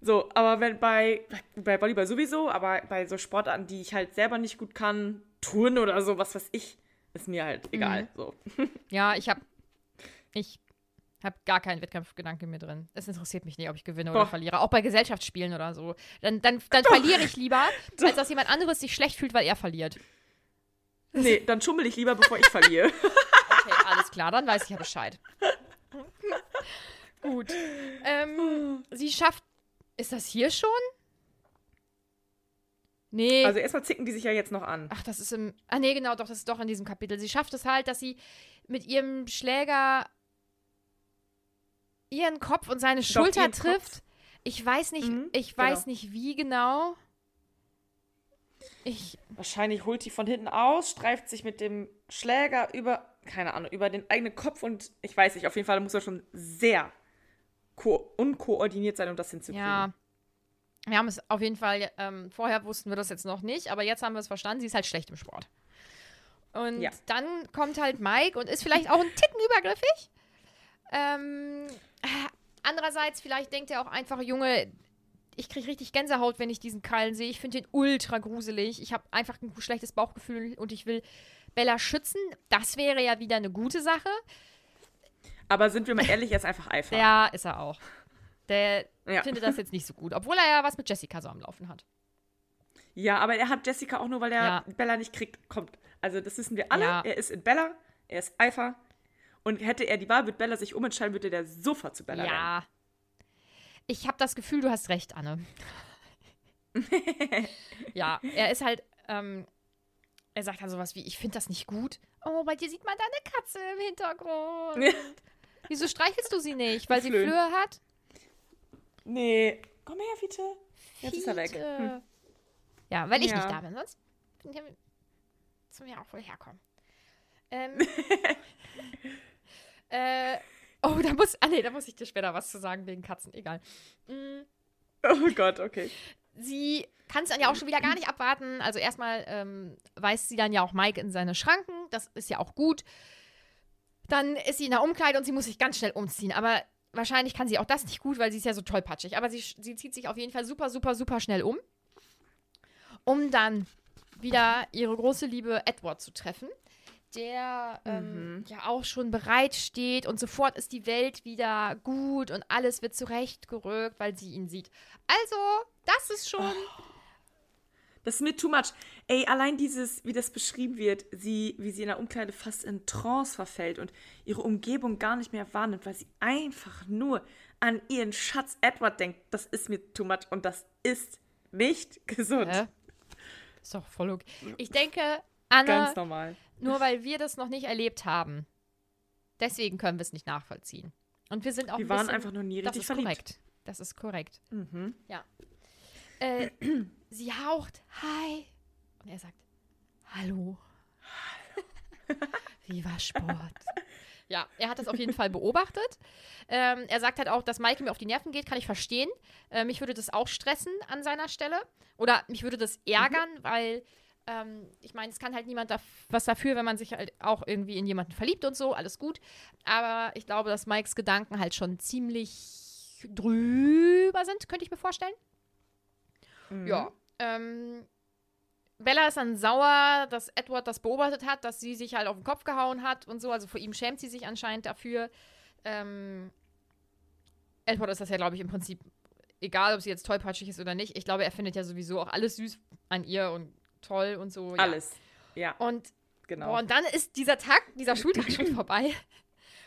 So, aber wenn bei, bei Volleyball sowieso, aber bei so Sportarten, die ich halt selber nicht gut kann, Turnen oder so, was weiß ich, ist mir halt egal. So. Ja, ich habe ich hab gar keinen Wettkampfgedanke mehr drin. Es interessiert mich nicht, ob ich gewinne Boah. oder verliere. Auch bei Gesellschaftsspielen oder so. Dann, dann, dann verliere ich lieber, als dass jemand anderes sich schlecht fühlt, weil er verliert. Nee, dann schummel ich lieber, bevor ich verliere. Okay, alles klar, dann weiß ich ja Bescheid. Gut. Ähm, sie schafft. Ist das hier schon? Nee. Also erstmal zicken die sich ja jetzt noch an. Ach, das ist im. Ah, nee, genau, doch, das ist doch in diesem Kapitel. Sie schafft es halt, dass sie mit ihrem Schläger ihren Kopf und seine Schulter trifft. Kopf. Ich weiß nicht, Mhm, ich weiß genau. nicht, wie genau. Ich. Wahrscheinlich holt die von hinten aus, streift sich mit dem Schläger über, keine Ahnung, über den eigenen Kopf und ich weiß nicht, auf jeden Fall muss er schon sehr ko unkoordiniert sein, um das hinzukriegen. Ja. Wir haben es auf jeden Fall, ähm, vorher wussten wir das jetzt noch nicht, aber jetzt haben wir es verstanden, sie ist halt schlecht im Sport. Und Ja. dann kommt halt Mike und ist vielleicht auch ein Ticken übergriffig. Ähm, äh, andererseits, vielleicht denkt er auch einfach, Junge, ich kriege richtig Gänsehaut, wenn ich diesen Krallen sehe. Ich finde den ultra gruselig. Ich habe einfach ein schlechtes Bauchgefühl und ich will Bella schützen. Das wäre ja wieder eine gute Sache. Aber sind wir mal ehrlich, er ist einfach Eifer. Ja, ist er auch. Der Ja. findet das jetzt nicht so gut, obwohl er ja was mit Jessica so am Laufen hat. Ja, aber er hat Jessica auch nur, weil er Ja. Bella nicht kriegt, kommt. Also das wissen wir alle. Ja. Er ist in Bella, er ist Eifer. Und hätte er die Wahl, würde Bella sich umentscheiden, würde der sofort zu Bella rennen. Ja. Ich habe das Gefühl, du hast recht, Anne. ja, er ist halt, ähm, er sagt dann sowas wie, ich finde das nicht gut. Oh, bei dir sieht man da eine Katze im Hintergrund. Wieso streichelst du sie nicht? Weil sie. Flöhe hat? Nee. Komm her, Fiete. Jetzt ist er weg. Fiete. Hm. Ja, weil ich Ja. nicht da bin. Sonst zum ja auch wohl herkommen. Ähm, äh, oh, da muss, ah nee, da muss ich dir später was zu sagen wegen Katzen. Egal. Mm. Oh Gott, okay. sie kann es dann ja auch schon wieder gar nicht abwarten. Also erstmal ähm, weist sie dann ja auch Mike in seine Schranken. Das ist ja auch gut. Dann ist sie in der Umkleide und sie muss sich ganz schnell umziehen. Aber wahrscheinlich kann sie auch das nicht gut, weil sie ist ja so tollpatschig. Aber sie, sie zieht sich auf jeden Fall super, super, super schnell um. Um dann wieder ihre große Liebe Edward zu treffen. Der ähm, ja auch schon bereit steht und sofort ist die Welt wieder gut und alles wird zurechtgerückt, weil sie ihn sieht. Also, das ist schon. Das ist mir too much. Ey, allein dieses, wie das beschrieben wird, sie, wie sie in der Umkleide fast in Trance verfällt und ihre Umgebung gar nicht mehr wahrnimmt, weil sie einfach nur an ihren Schatz Edward denkt, das ist mir too much und das ist nicht gesund. Hä? Ist doch voll okay. Ich denke, Anne, Ganz normal. nur weil wir das noch nicht erlebt haben, deswegen können wir es nicht nachvollziehen. Und wir sind auch Wir ein waren bisschen, einfach noch nie Das richtig ist verliebt. korrekt. Das ist korrekt. Ja. Äh, sie haucht, hi. Und er sagt, hallo. Wie war Sport? Ja, er hat das auf jeden Fall beobachtet. Ähm, er sagt halt auch, dass Maike mir auf die Nerven geht, kann ich verstehen. Äh, mich würde das auch stressen an seiner Stelle. Oder mich würde das ärgern, weil ähm, ich meine, es kann halt niemand daf was dafür, wenn man sich halt auch irgendwie in jemanden verliebt und so, alles gut. Aber ich glaube, dass Mikes Gedanken halt schon ziemlich drüber sind, könnte ich mir vorstellen. Ja. Ähm, Bella ist dann sauer, dass Edward das beobachtet hat, dass sie sich halt auf den Kopf gehauen hat und so. Also vor ihm schämt sie sich anscheinend dafür. Ähm, Edward ist das ja, glaube ich, im Prinzip egal, ob sie jetzt tollpatschig ist oder nicht. Ich glaube, er findet ja sowieso auch alles süß an ihr und toll und so. Ja. Alles. Ja, Und, genau. boah, und dann ist dieser Tag, dieser Schultag schon vorbei.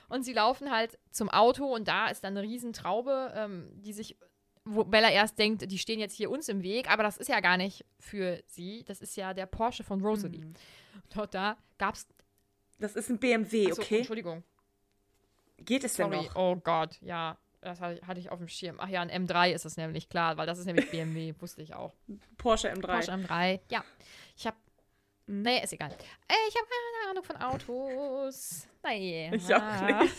Und sie laufen halt zum Auto und da ist dann eine Riesentraube, ähm, die sich, wo Bella erst denkt, die stehen jetzt hier uns im Weg, aber das ist ja gar nicht für sie. Das ist ja der Porsche von Rosalie. Mhm. Dort da gab es. das ist ein BMW, okay? Entschuldigung. Geht es denn Sorry. noch? Oh Gott, ja. Das hatte hatte ich auf dem Schirm. Ach ja, ein M3 ist das nämlich, klar, weil das ist nämlich BMW, wusste ich auch. Porsche M3. Porsche M3, ja. Ich habe. Nee, ist egal. Äh, ich habe keine Ahnung von Autos. Naja. Ich auch nicht.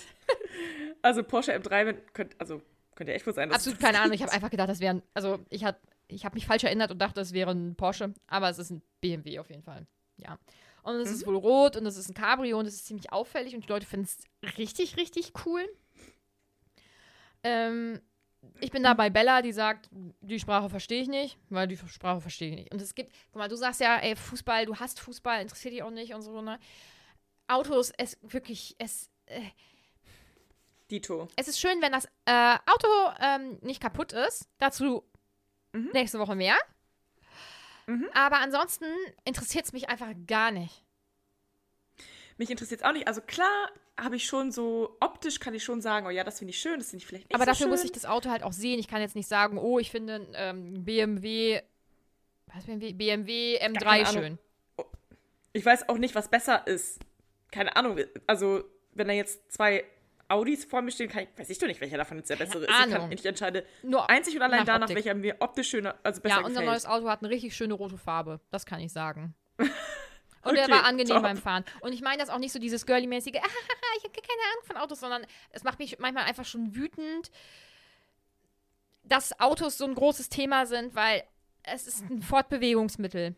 Also Porsche M3, wenn, könnt, also könnte ja echt wohl sein, dass Absolut keine das Ahnung. Ich habe einfach gedacht, das wäre ein. Also, ich habe ich hab mich falsch erinnert und dachte, es wäre ein Porsche. Aber es ist ein BMW auf jeden Fall. Ja. Und es ist wohl rot und es ist ein Cabrio und es ist ziemlich auffällig und die Leute finden es richtig, richtig cool. Ähm, ich bin da bei Bella, die sagt, die Sprache verstehe ich nicht, weil die Sprache verstehe ich nicht. Und es gibt, guck mal, du sagst ja, ey, Fußball, du hast Fußball, interessiert dich auch nicht und so, ne? Autos, es wirklich, es, äh, Dito. es ist schön, wenn das äh, Auto ähm, nicht kaputt ist. Dazu nächste Woche mehr. Aber ansonsten interessiert es mich einfach gar nicht. Mich interessiert es auch nicht. Also klar habe ich schon so, optisch kann ich schon sagen, oh ja, das finde ich schön, das finde ich vielleicht nicht Aber so dafür schön. muss ich das Auto halt auch sehen. Ich kann jetzt nicht sagen, oh, ich finde ähm, BMW, was BMW, BMW M3 keine Ahnung. schön. Ich weiß auch nicht, was besser ist. Keine Ahnung. Also, wenn da jetzt zwei Audis vor mir stehen, kann ich, weiß ich doch nicht, welcher davon jetzt der bessere ist. Ich, kann, ich entscheide Nur einzig und allein nach danach, Optik. welcher mir optisch schöner, also besser Ja, unser gefällt. neues Auto hat eine richtig schöne rote Farbe. Das kann ich sagen. Und er Okay, war angenehm top. beim Fahren. Und ich meine das auch nicht so dieses girly-mäßige, ah, ich habe keine Ahnung von Autos, sondern es macht mich manchmal einfach schon wütend, dass Autos so ein großes Thema sind, weil es ist ein Fortbewegungsmittel.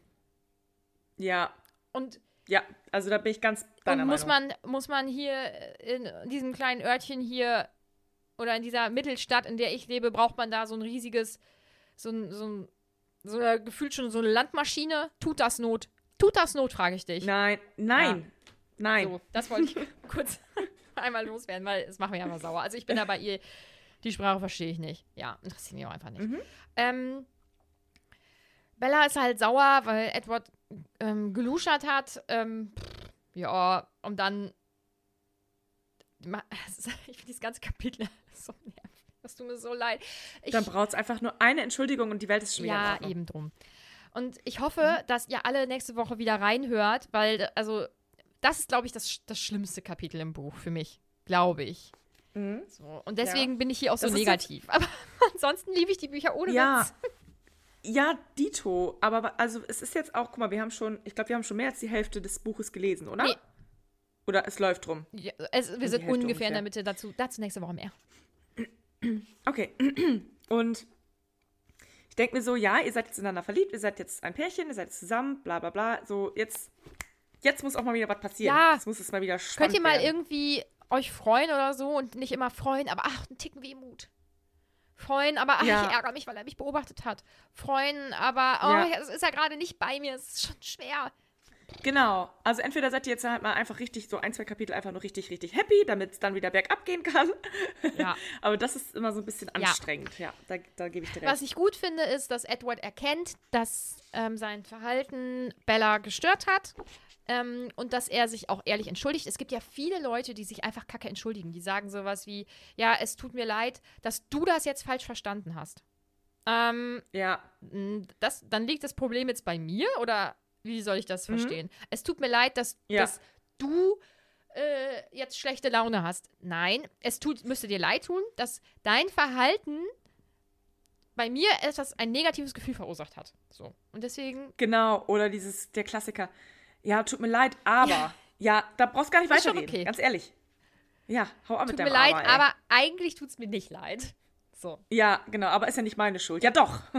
Ja, Und, ja, also da bin ich ganz deiner und muss, Meinung. man, muss man hier in diesem kleinen Örtchen hier oder in dieser Mittelstadt, in der ich lebe, braucht man da so ein riesiges, so ein, so ein, so gefühlt schon so eine Landmaschine. Tut das Not? Tut das Not, frage ich dich. Nein, nein, nein. So, das wollte ich kurz einmal loswerden, weil es macht mich einfach sauer. Also ich bin da bei ihr, die Sprache verstehe ich nicht. Ja, interessiert mich auch einfach nicht. Ähm, Bella ist halt sauer, weil Edward ähm, geluschert hat. Ähm, pff, ja, und dann. Ich finde dieses ganze Kapitel so nervig. Das tut mir so leid. Ich, Dann braucht es einfach nur eine Entschuldigung und die Welt ist schon wieder ja, eben drum. Und ich hoffe, dass ihr alle nächste Woche wieder reinhört, weil, also, das ist, glaube ich, das, das schlimmste Kapitel im Buch für mich. Glaube ich. So. Und deswegen bin ich hier auch so Das negativ. Aber ansonsten liebe ich die Bücher ohne Ja. Witz. Ja, Dito. Aber also es ist jetzt auch, guck mal, wir haben schon, ich glaube, wir haben schon mehr als die Hälfte des Buches gelesen, oder? Nee. Oder es läuft rum. Ja, es, wir sind Hälfte ungefähr in der ungefähr. Mitte. Dazu, dazu nächste Woche mehr. Okay. Und Ich denke mir so, ja, ihr seid jetzt ineinander verliebt, ihr seid jetzt ein Pärchen, ihr seid jetzt zusammen, bla bla bla. So, jetzt, jetzt muss auch mal wieder was passieren. Ja. Jetzt muss es mal wieder spannend Könnt ihr mal werden. irgendwie euch freuen oder so und nicht immer freuen, aber ach, ein Ticken Wehmut. Freuen, aber ach, Ja. ich ärgere mich, weil er mich beobachtet hat. Freuen, aber oh, Ja. es ist ja gerade nicht bei mir, es ist schon schwer. Genau. Also entweder seid ihr jetzt halt mal einfach richtig, so ein, zwei Kapitel einfach nur richtig, richtig happy, damit es dann wieder bergab gehen kann. Ja. Aber das ist immer so ein bisschen anstrengend. Ja, da, da gebe ich dir recht. Was ich gut finde, ist, dass Edward erkennt, dass ähm, sein Verhalten Bella gestört hat ähm, und dass er sich auch ehrlich entschuldigt. Es gibt ja viele Leute, die sich einfach kacke entschuldigen. Die sagen sowas wie, ja, es tut mir leid, dass du das jetzt falsch verstanden hast. Ähm, ja, das, dann liegt das Problem jetzt bei mir oder wie soll ich das verstehen? Es tut mir leid, dass, Ja. dass du äh, jetzt schlechte Laune hast. Nein, es tut, müsste dir leid tun, dass dein Verhalten bei mir etwas ein negatives Gefühl verursacht hat. So. Und deswegen genau. Oder dieses, der Klassiker. Ja, tut mir leid, aber. Ja, da brauchst du gar nicht weiterreden. okay. Ganz ehrlich. Ja, hau ab tut mit mir deinem leid, aber, aber eigentlich tut es mir nicht leid. So. Ja, genau, aber ist ja nicht meine Schuld. Ja, doch.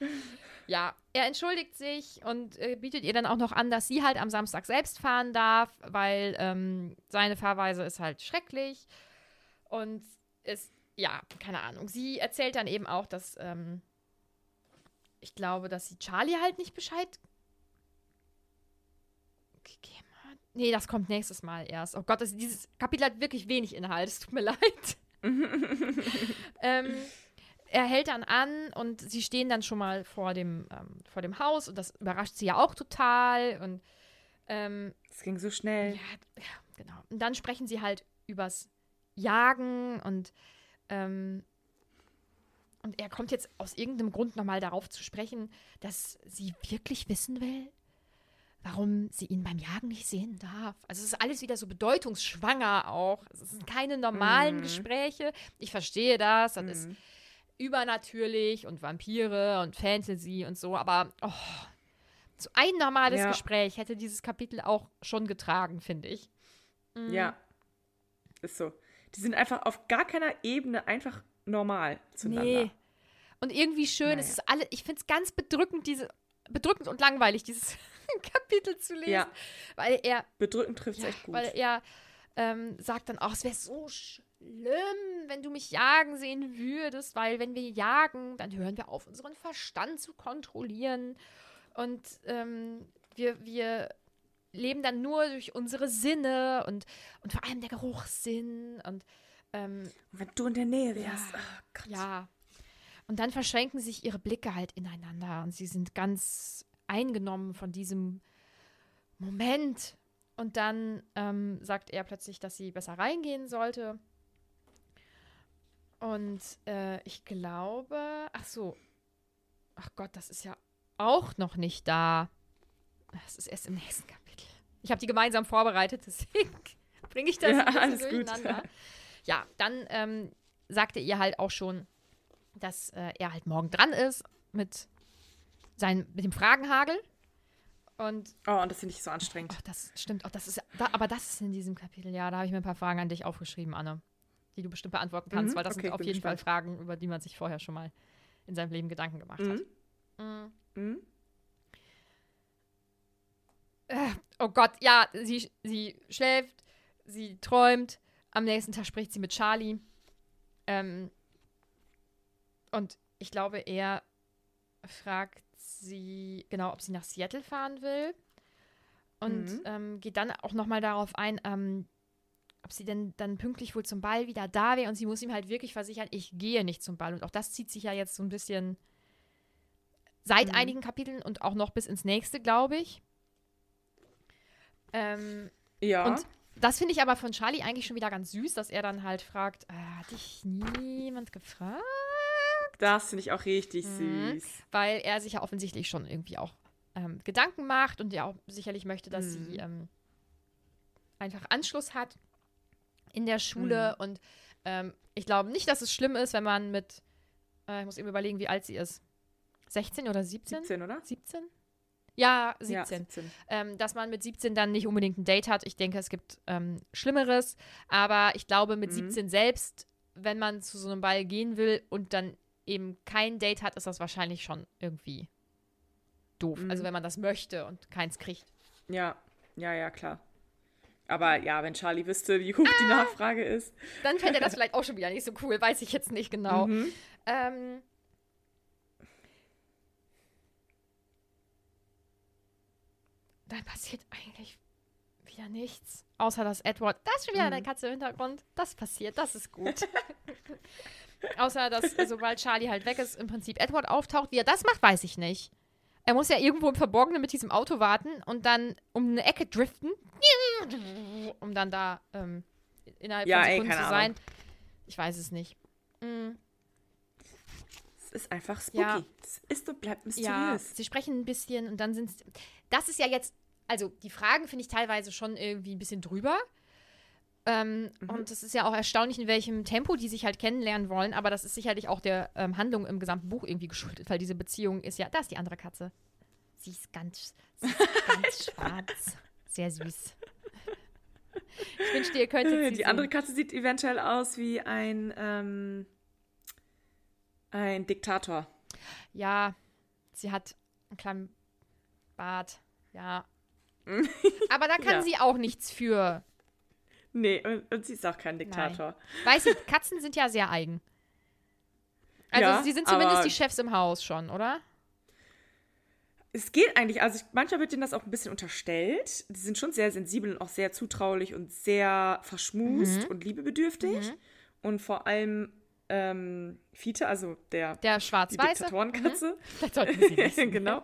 Ja, er entschuldigt sich und äh, bietet ihr dann auch noch an, dass sie halt am Samstag selbst fahren darf, weil ähm, seine Fahrweise ist halt schrecklich. Und ist, ja, keine Ahnung. Sie erzählt dann eben auch, dass ähm, ich glaube, dass sie Charlie halt nicht Bescheid gegeben hat. Nee, das kommt nächstes Mal erst. Oh Gott, das, dieses Kapitel hat wirklich wenig Inhalt. Es tut mir leid. ähm, er hält dann an und sie stehen dann schon mal vor dem, ähm, vor dem Haus und das überrascht sie ja auch total. Und ähm, Es ging so schnell. ja, ja, genau. Und dann sprechen sie halt übers Jagen und ähm, und er kommt jetzt aus irgendeinem Grund nochmal darauf zu sprechen, dass sie wirklich wissen will, warum sie ihn beim Jagen nicht sehen darf. Also es ist alles wieder so bedeutungsschwanger auch. Es sind keine normalen Mhm. Gespräche. Ich verstehe das. Das ist Mhm. Übernatürlich und Vampire und Fantasy und so, aber oh, so ein normales Ja. Gespräch hätte dieses Kapitel auch schon getragen, finde ich. Mhm. Ja. Ist so. Die sind einfach auf gar keiner Ebene einfach normal zueinander. Nee. Und irgendwie schön, es Naja. ist alle, ich finde es ganz bedrückend, diese, bedrückend und langweilig, dieses Kapitel zu lesen. Ja. Weil er, Bedrückend trifft es ja, echt gut. weil er ähm, sagt dann auch, es wäre so schlimm, wenn du mich jagen sehen würdest, weil wenn wir jagen, dann hören wir auf, unseren Verstand zu kontrollieren. Und ähm, wir, wir leben dann nur durch unsere Sinne und, und vor allem der Geruchssinn und ähm, Wenn du in der Nähe Ja. wärst. ach Gott. ja. Und dann verschränken sich ihre Blicke halt ineinander und sie sind ganz eingenommen von diesem Moment. Und dann ähm, sagt er plötzlich, dass sie besser reingehen sollte. Und äh, ich glaube, ach so, ach Gott, das ist ja auch noch nicht da. Das ist erst im nächsten Kapitel. Ich habe die gemeinsam vorbereitet, deswegen bringe ich das Ja, ein bisschen alles gut. durcheinander. Ja, dann ähm, sagte ihr halt auch schon, dass äh, er halt morgen dran ist mit, sein, mit dem Fragenhagel. Und Oh, und das finde ich so anstrengend. ach, das stimmt auch, das ist da, aber das ist in diesem Kapitel, ja, da habe ich mir ein paar Fragen an dich aufgeschrieben, Anne, die du bestimmt beantworten kannst, Mhm, weil das okay, sind auf jeden Fall. Fragen, über die man sich vorher schon mal in seinem Leben Gedanken gemacht hat. Mhm. Mhm. Mhm. Äh, oh Gott, ja, sie, sie schläft, sie träumt. Am nächsten Tag spricht sie mit Charlie. Ähm, und ich glaube, er fragt sie, genau, ob sie nach Seattle fahren will. Und Mhm. ähm, geht dann auch nochmal darauf ein, ähm, ob sie denn dann pünktlich wohl zum Ball wieder da wäre. Und sie muss ihm halt wirklich versichern, ich gehe nicht zum Ball. Und auch das zieht sich ja jetzt so ein bisschen seit Mhm. einigen Kapiteln und auch noch bis ins nächste, glaube ich. Ähm, Ja. und das finde ich aber von Charlie eigentlich schon wieder ganz süß, dass er dann halt fragt, äh, hat dich niemand gefragt? das finde ich auch richtig Mhm. süß. Weil er sich ja offensichtlich schon irgendwie auch ähm, Gedanken macht und ja auch sicherlich möchte, dass Mhm. sie ähm, einfach Anschluss hat in der Schule. Mhm. Und ähm, ich glaube nicht, dass es schlimm ist, wenn man mit, äh, ich muss eben überlegen, wie alt sie ist. 16 oder 17? 17, oder? 17? Ja, Ja, 17. 17. ähm, dass man mit 17 dann nicht unbedingt ein Date hat. Ich denke, es gibt ähm, Schlimmeres. Aber ich glaube, mit Mhm. 17 selbst, wenn man zu so einem Ball gehen will und dann eben kein Date hat, ist das wahrscheinlich schon irgendwie doof. Mhm. Also wenn man das möchte und keins kriegt. Ja, ja, ja, klar. Aber ja, wenn Charlie wüsste, wie hoch die Ah. Nachfrage ist. Dann fände er das vielleicht auch schon wieder nicht so cool, weiß ich jetzt nicht genau. Mhm. Ähm, dann passiert eigentlich wieder nichts. Außer dass Edward, da ist schon wieder Mhm. eine Katze im Hintergrund. Das passiert, das ist gut. Außer dass, sobald Charlie halt weg ist, im Prinzip Edward auftaucht. Wie er das macht, weiß ich nicht. Er muss ja irgendwo im Verborgenen mit diesem Auto warten und dann um eine Ecke driften, um dann da ähm, innerhalb Ja, von ey, Sekunden keine zu Ahnung. sein. Ich weiß es nicht. Mm. Es ist einfach spooky. Ja. Es ist und bleibt Ja, mysteriös. sie sprechen ein bisschen und dann sind Das ist ja jetzt, also die Fragen finde ich teilweise schon irgendwie ein bisschen drüber. Ähm, Mhm. Und es ist ja auch erstaunlich, in welchem Tempo die sich halt kennenlernen wollen, aber das ist sicherlich auch der ähm, Handlung im gesamten Buch irgendwie geschuldet, weil diese Beziehung ist ja, da ist die andere Katze. Sie ist ganz, sie ist ganz schwarz. Sehr süß. Ich wünschte, ihr könntet Äh, Die andere. Katze sieht eventuell aus wie ein, ähm, ein Diktator. Ja, sie hat einen kleinen Bart. Ja. Aber da kann Ja. sie auch nichts für. Nee, und, und sie ist auch kein Diktator. Weiß ich, Katzen sind ja sehr eigen. Also Ja, sie sind zumindest die Chefs im Haus schon, oder? Es geht eigentlich, also ich, manchmal wird denen das auch ein bisschen unterstellt. Die sind schon sehr sensibel und auch sehr zutraulich und sehr verschmust Mhm. und liebebedürftig. Und vor allem ähm, Fiete, also der, Der schwarz-weiße. Diktatorenkatze. Vielleicht sollten sie wissen. genau.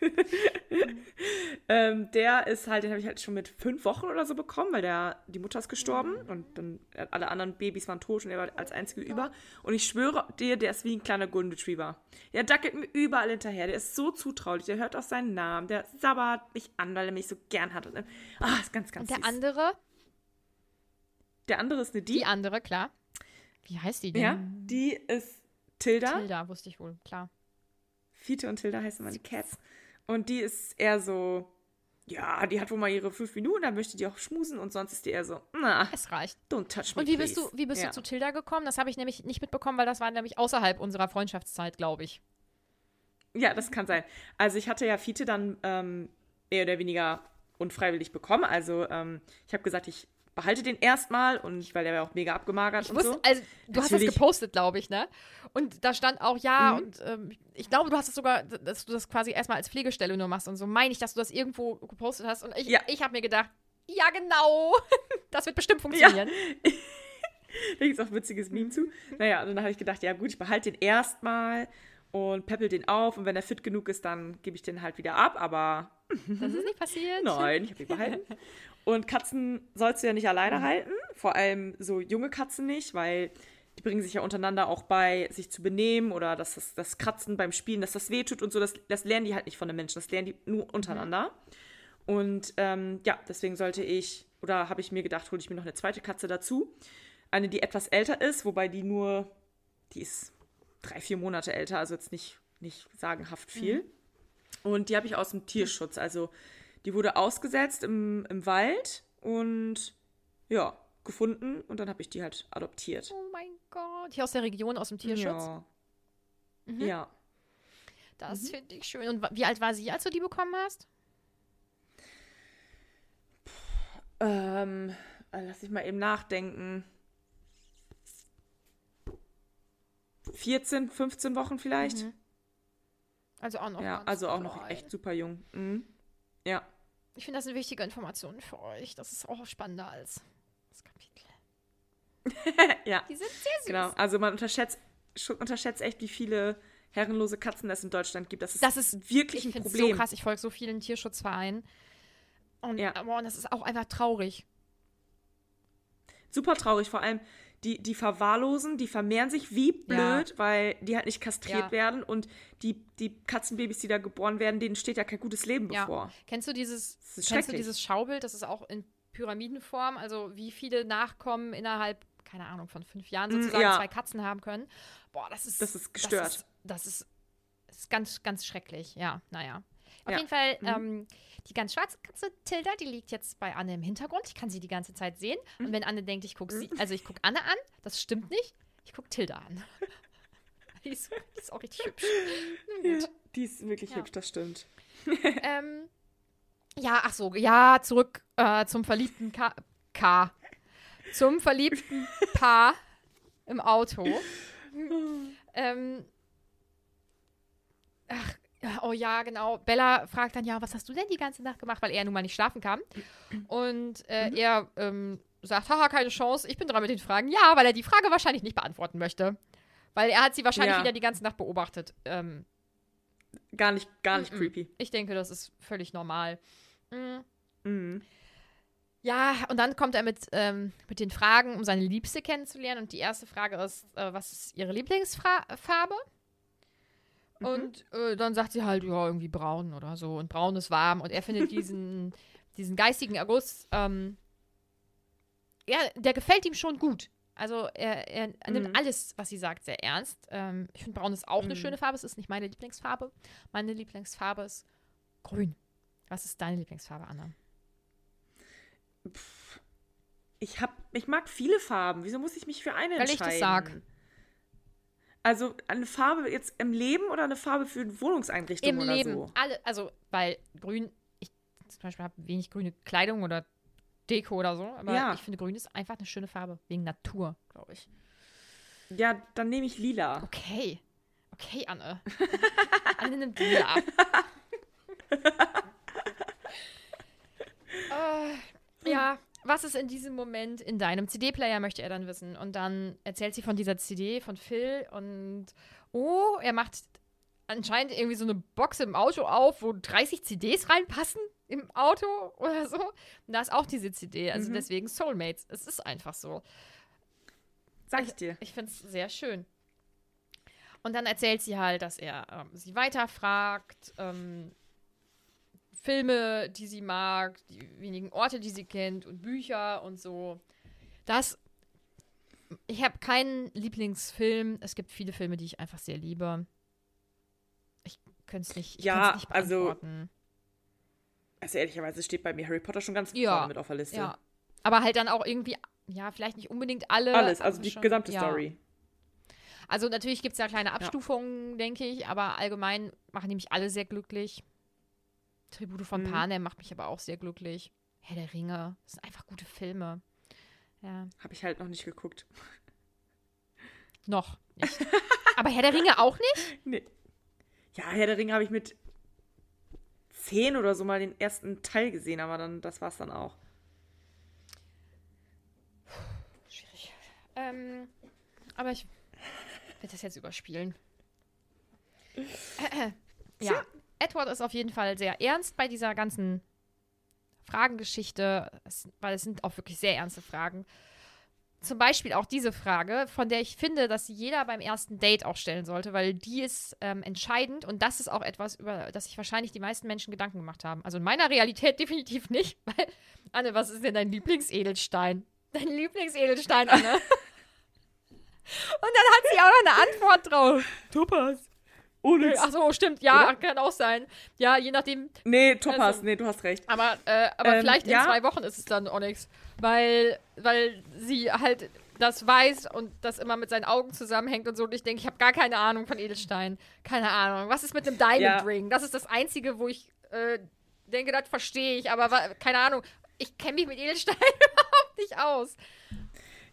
ähm, der ist halt, den habe ich halt schon mit fünf Wochen oder so bekommen, weil der, die Mutter ist gestorben Mhm. und dann äh, alle anderen Babys waren tot und er war als einzige über. Und ich schwöre dir, der ist wie ein kleiner Golden Retriever. Der dackelt mir überall hinterher. Der ist so zutraulich. Der hört auf seinen Namen. Der sabbert mich an, weil er mich so gern hat. Und, ah, ist ganz, ganz Und der süß. andere, der andere ist eine Die. die andere, klar. Wie heißt die denn? ja, die ist Tilda. Tilda, wusste ich wohl, klar. Fiete und Tilda heißen meine Cats. Und die ist eher so, ja, die hat wohl mal ihre fünf Minuten, dann möchte die auch schmusen und sonst ist die eher so, na, Es reicht. don't touch me, Und wie bist du, please. wie bist ja. du zu Tilda gekommen? Das habe ich nämlich nicht mitbekommen, weil das war nämlich außerhalb unserer Freundschaftszeit, glaube ich. Ja, das kann sein. Also ich hatte ja Fiete dann ähm, mehr oder weniger unfreiwillig bekommen. Also ähm, ich habe gesagt, ich behalte den erstmal und weil der war auch mega abgemagert Ich und wusste, so. also du hast das Natürlich. gepostet, glaube ich, ne? Und da stand auch ja Mhm. und ähm, ich glaube, du hast es sogar, dass du das quasi erstmal als Pflegestelle nur machst und so meine ich, dass du das irgendwo gepostet hast und ich, Ja. ich habe mir gedacht, ja genau, das wird bestimmt funktionieren. Da gibt es auch ein witziges Meme zu. Naja, und dann habe ich gedacht, ja gut, ich behalte den erstmal und peppel den auf und wenn er fit genug ist, dann gebe ich den halt wieder ab, aber Das ist nicht passiert. Nein, ich habe ihn behalten. Und Katzen sollst du ja nicht Mhm. alleine halten. Vor allem so junge Katzen nicht, weil die bringen sich ja untereinander auch bei, sich zu benehmen oder dass das, das Kratzen beim Spielen, dass das wehtut und so. Das, das lernen die halt nicht von den Menschen, das lernen die nur untereinander. Und ähm, ja, deswegen sollte ich, oder habe ich mir gedacht, hole ich mir noch eine zweite Katze dazu. Eine, die etwas älter ist, wobei die nur, die ist drei, vier Monate älter, also jetzt nicht, nicht sagenhaft viel. Und die habe ich aus dem Tierschutz. Also die wurde ausgesetzt im, im Wald und ja, gefunden und dann habe ich die halt adoptiert. Oh mein Gott. Hier aus der Region, aus dem Tierschutz. Ja. Mhm. Ja. Das finde ich schön. Und wie alt war sie, als du die bekommen hast? Ähm, äh, lass ich mal eben nachdenken. 14, 15 Wochen vielleicht. Mhm. Also auch noch. Ja, also auch noch echt super jung. Mhm. Ja. Ich finde, das sind wichtige Informationen für euch. Das ist auch spannender als das Kapitel. ja. Die sind sehr süß. Genau. Also man unterschätzt, unterschätzt echt, wie viele herrenlose Katzen es in Deutschland gibt. Das ist, Das ist wirklich ich ein Problem. so krass. Ich folge so vielen Tierschutzvereinen. Und, Ja. boah, und das ist auch einfach traurig. Super traurig. Vor allem die, die verwahrlosen, die vermehren sich wie blöd, weil die halt nicht kastriert Ja. werden. Und die, die Katzenbabys, die da geboren werden, denen steht ja kein gutes Leben Ja. bevor. Kennst du dieses, kennst du dieses Schaubild? Das ist auch in Pyramidenform. Also wie viele Nachkommen innerhalb, keine Ahnung, von fünf Jahren Mm, sozusagen ja. zwei Katzen haben können. Boah, das ist Das ist gestört. Das ist, das ist, das ist ganz, ganz schrecklich. Ja, naja. Auf Ja. jeden Fall, Mhm. ähm, die ganz schwarze Katze Tilda, die liegt jetzt bei Anne im Hintergrund. Ich kann sie die ganze Zeit sehen. Und wenn Anne denkt, ich gucke sie, also ich gucke Anne an, das stimmt nicht. Ich gucke Tilda an. Die ist, die ist auch richtig hübsch. Ja, die ist wirklich Ja. hübsch, das stimmt. Ähm, ja, ach so, ja, zurück äh, zum verliebten K. K. Zum verliebten Paar im Auto. ähm, ach, ja, oh ja, genau. Bella fragt dann, ja, was hast du denn die ganze Nacht gemacht, weil er nun mal nicht schlafen kann. Und äh, er ähm, sagt, haha, keine Chance, ich bin dran mit den Fragen. Ja, weil er die Frage wahrscheinlich nicht beantworten möchte. Weil er hat sie wahrscheinlich Ja. wieder die ganze Nacht beobachtet. Ähm, Gar nicht, gar nicht Mm-mm. creepy. ich denke, das ist völlig normal. Mm. Mhm. Ja, und dann kommt er mit, ähm, mit den Fragen, um seine Liebste kennenzulernen. Und die erste Frage ist, äh, was ist ihre Lieblingsfarbe? Und äh, dann sagt sie halt, ja, irgendwie braun oder so. Und braun ist warm. Und er findet diesen, diesen geistigen Erguss, ähm, ja, der gefällt ihm schon gut. Also er, er nimmt Mhm. alles, was sie sagt, sehr ernst. Ähm, ich finde, braun ist auch eine Mhm. schöne Farbe. Es ist nicht meine Lieblingsfarbe. Meine Lieblingsfarbe ist grün. Was ist deine Lieblingsfarbe, Anna? Ich, hab, ich mag viele Farben. Wieso muss ich mich für eine Weil ich entscheiden? das sag. Also eine Farbe jetzt im Leben oder eine Farbe für eine Wohnungseinrichtung Im oder Leben. so? Alle, also, weil grün, ich zum Beispiel habe wenig grüne Kleidung oder Deko oder so, aber Ja. ich finde grün ist einfach eine schöne Farbe. Wegen Natur, glaube ich. Ja, dann nehme ich lila. Okay. Okay, Anne. Anne nimmt lila. äh, ja, was ist in diesem Moment in deinem CD-Player, möchte er dann wissen. Und dann erzählt sie von dieser CD von Phil und oh, er macht anscheinend irgendwie so eine Box im Auto auf, wo 30 CDs reinpassen im Auto oder so. Und da ist auch diese CD, also Mhm. deswegen Soulmates. Es ist einfach so. Sag ich dir. Ich finde es sehr schön. Und dann erzählt sie halt, dass er ähm, sie weiterfragt, ähm, Filme, die sie mag, die wenigen Orte, die sie kennt und Bücher und so. Das. Ich habe keinen Lieblingsfilm. Es gibt viele Filme, die ich einfach sehr liebe. Ich könnte es nicht, ich Ja, nicht also-. Also ehrlicherweise steht bei mir Harry Potter schon ganz Ja, vorne mit auf der Liste. Ja. Aber halt dann auch irgendwie, ja, vielleicht nicht unbedingt alle. Alles, also die schon- gesamte ja. Story. Also natürlich gibt es da kleine Abstufungen, denke ich, aber allgemein machen die mich alle sehr glücklich. Tribute von Mhm. Panem macht mich aber auch sehr glücklich. Herr der Ringe, das sind einfach gute Filme. Ja, Habe ich halt noch nicht geguckt. noch nicht. aber Herr der Ringe auch nicht? Nee. Ja, Herr der Ringe habe ich mit zehn oder so mal den ersten Teil gesehen, aber dann, das war's dann auch. Schwierig. Ähm, aber ich werde das jetzt überspielen. ja, Edward ist auf jeden Fall sehr ernst bei dieser ganzen Fragengeschichte, es, weil es sind auch wirklich sehr ernste Fragen. Zum Beispiel auch diese Frage, von der ich finde, dass jeder beim ersten Date auch stellen sollte, weil die ist ähm, entscheidend und das ist auch etwas, über das sich wahrscheinlich die meisten Menschen Gedanken gemacht haben. Also in meiner Realität definitiv nicht, weil, Anne, was ist denn dein Lieblingsedelstein? Dein Lieblingsedelstein, Anne? und dann hat sie auch noch eine Antwort drauf. Topaz. Onyx. Ach so, stimmt, ja, Oder? kann auch sein. Ja, je nachdem, Nee, Topaz, Also- nee, du hast recht. aber, äh, aber Ähm, vielleicht in ja. zwei Wochen ist es dann Onyx. Weil, weil sie halt das weiß und das immer mit seinen Augen zusammenhängt und so. Und ich denke, ich habe gar keine Ahnung von Edelstein. Keine Ahnung. Was ist mit dem Diamond Ja. Ring? Das ist das Einzige, wo ich äh, denke, das verstehe ich. Aber keine Ahnung. Ich kenne mich mit Edelstein überhaupt nicht aus.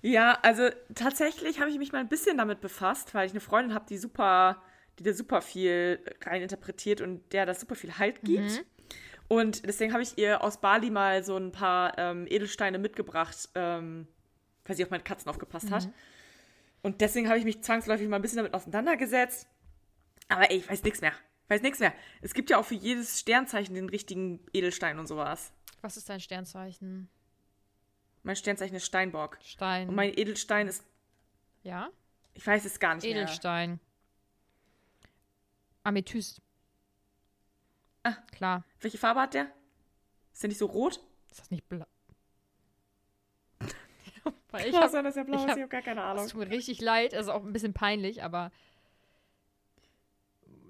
Ja, also tatsächlich habe ich mich mal ein bisschen damit befasst, weil ich eine Freundin habe, die super, die da super viel rein interpretiert und der das super viel Halt gibt. Mhm. Und deswegen habe ich ihr aus Bali mal so ein paar ähm, Edelsteine mitgebracht, ähm, weil sie auf meine Katzen aufgepasst Mhm. hat. Und deswegen habe ich mich zwangsläufig mal ein bisschen damit auseinandergesetzt. Aber ey, ich weiß nichts mehr. Weiß nichts mehr. Es gibt ja auch für jedes Sternzeichen den richtigen Edelstein und sowas. Was ist dein Sternzeichen? Mein Sternzeichen ist Steinbock. Stein. Und mein Edelstein ist, ja? ich weiß es gar nicht mehr. Edelstein. Amethyst. Ah. Klar. Welche Farbe hat der? Ist der nicht so rot? Ist das nicht blau? Weil ich hab, sein, dass er blau ich ist. hab- Ich habe gar keine es Ahnung. tut mir richtig leid, ist auch ein bisschen peinlich, aber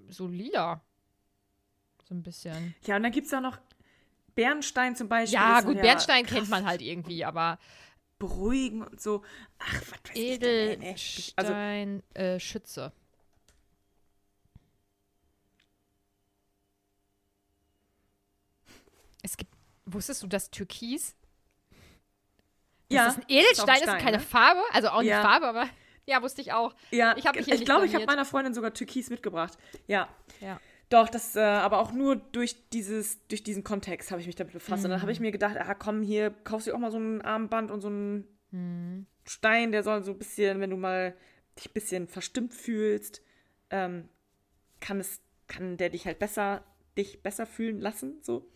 so lila. So ein bisschen. Ja, und dann gibt es auch noch Bernstein zum Beispiel. Ja, gut, Bernstein Kraft kennt man halt irgendwie, aber Beruhigen und so. Ach, was weiß ich denn, ey, nee. Also, Edelstein äh, Schütze. Wusstest du, dass Türkis Ja, das ist ein Edelstein, ist, Stein, keine ne? Farbe, also auch nicht Ja. Farbe, aber ja, wusste ich auch. Ja, Ich hier ich glaube, ich habe meiner Freundin sogar Türkis mitgebracht. Ja. Ja. Doch, das, äh, aber auch nur durch dieses, durch diesen Kontext habe ich mich damit befasst. Und dann Mhm. habe ich mir gedacht, ah komm, hier kaufst du auch mal so ein Armband und so einen Mhm. Stein, der soll so ein bisschen, wenn du mal dich ein bisschen verstimmt fühlst, ähm, kann es, kann der dich halt besser, dich besser fühlen lassen, so.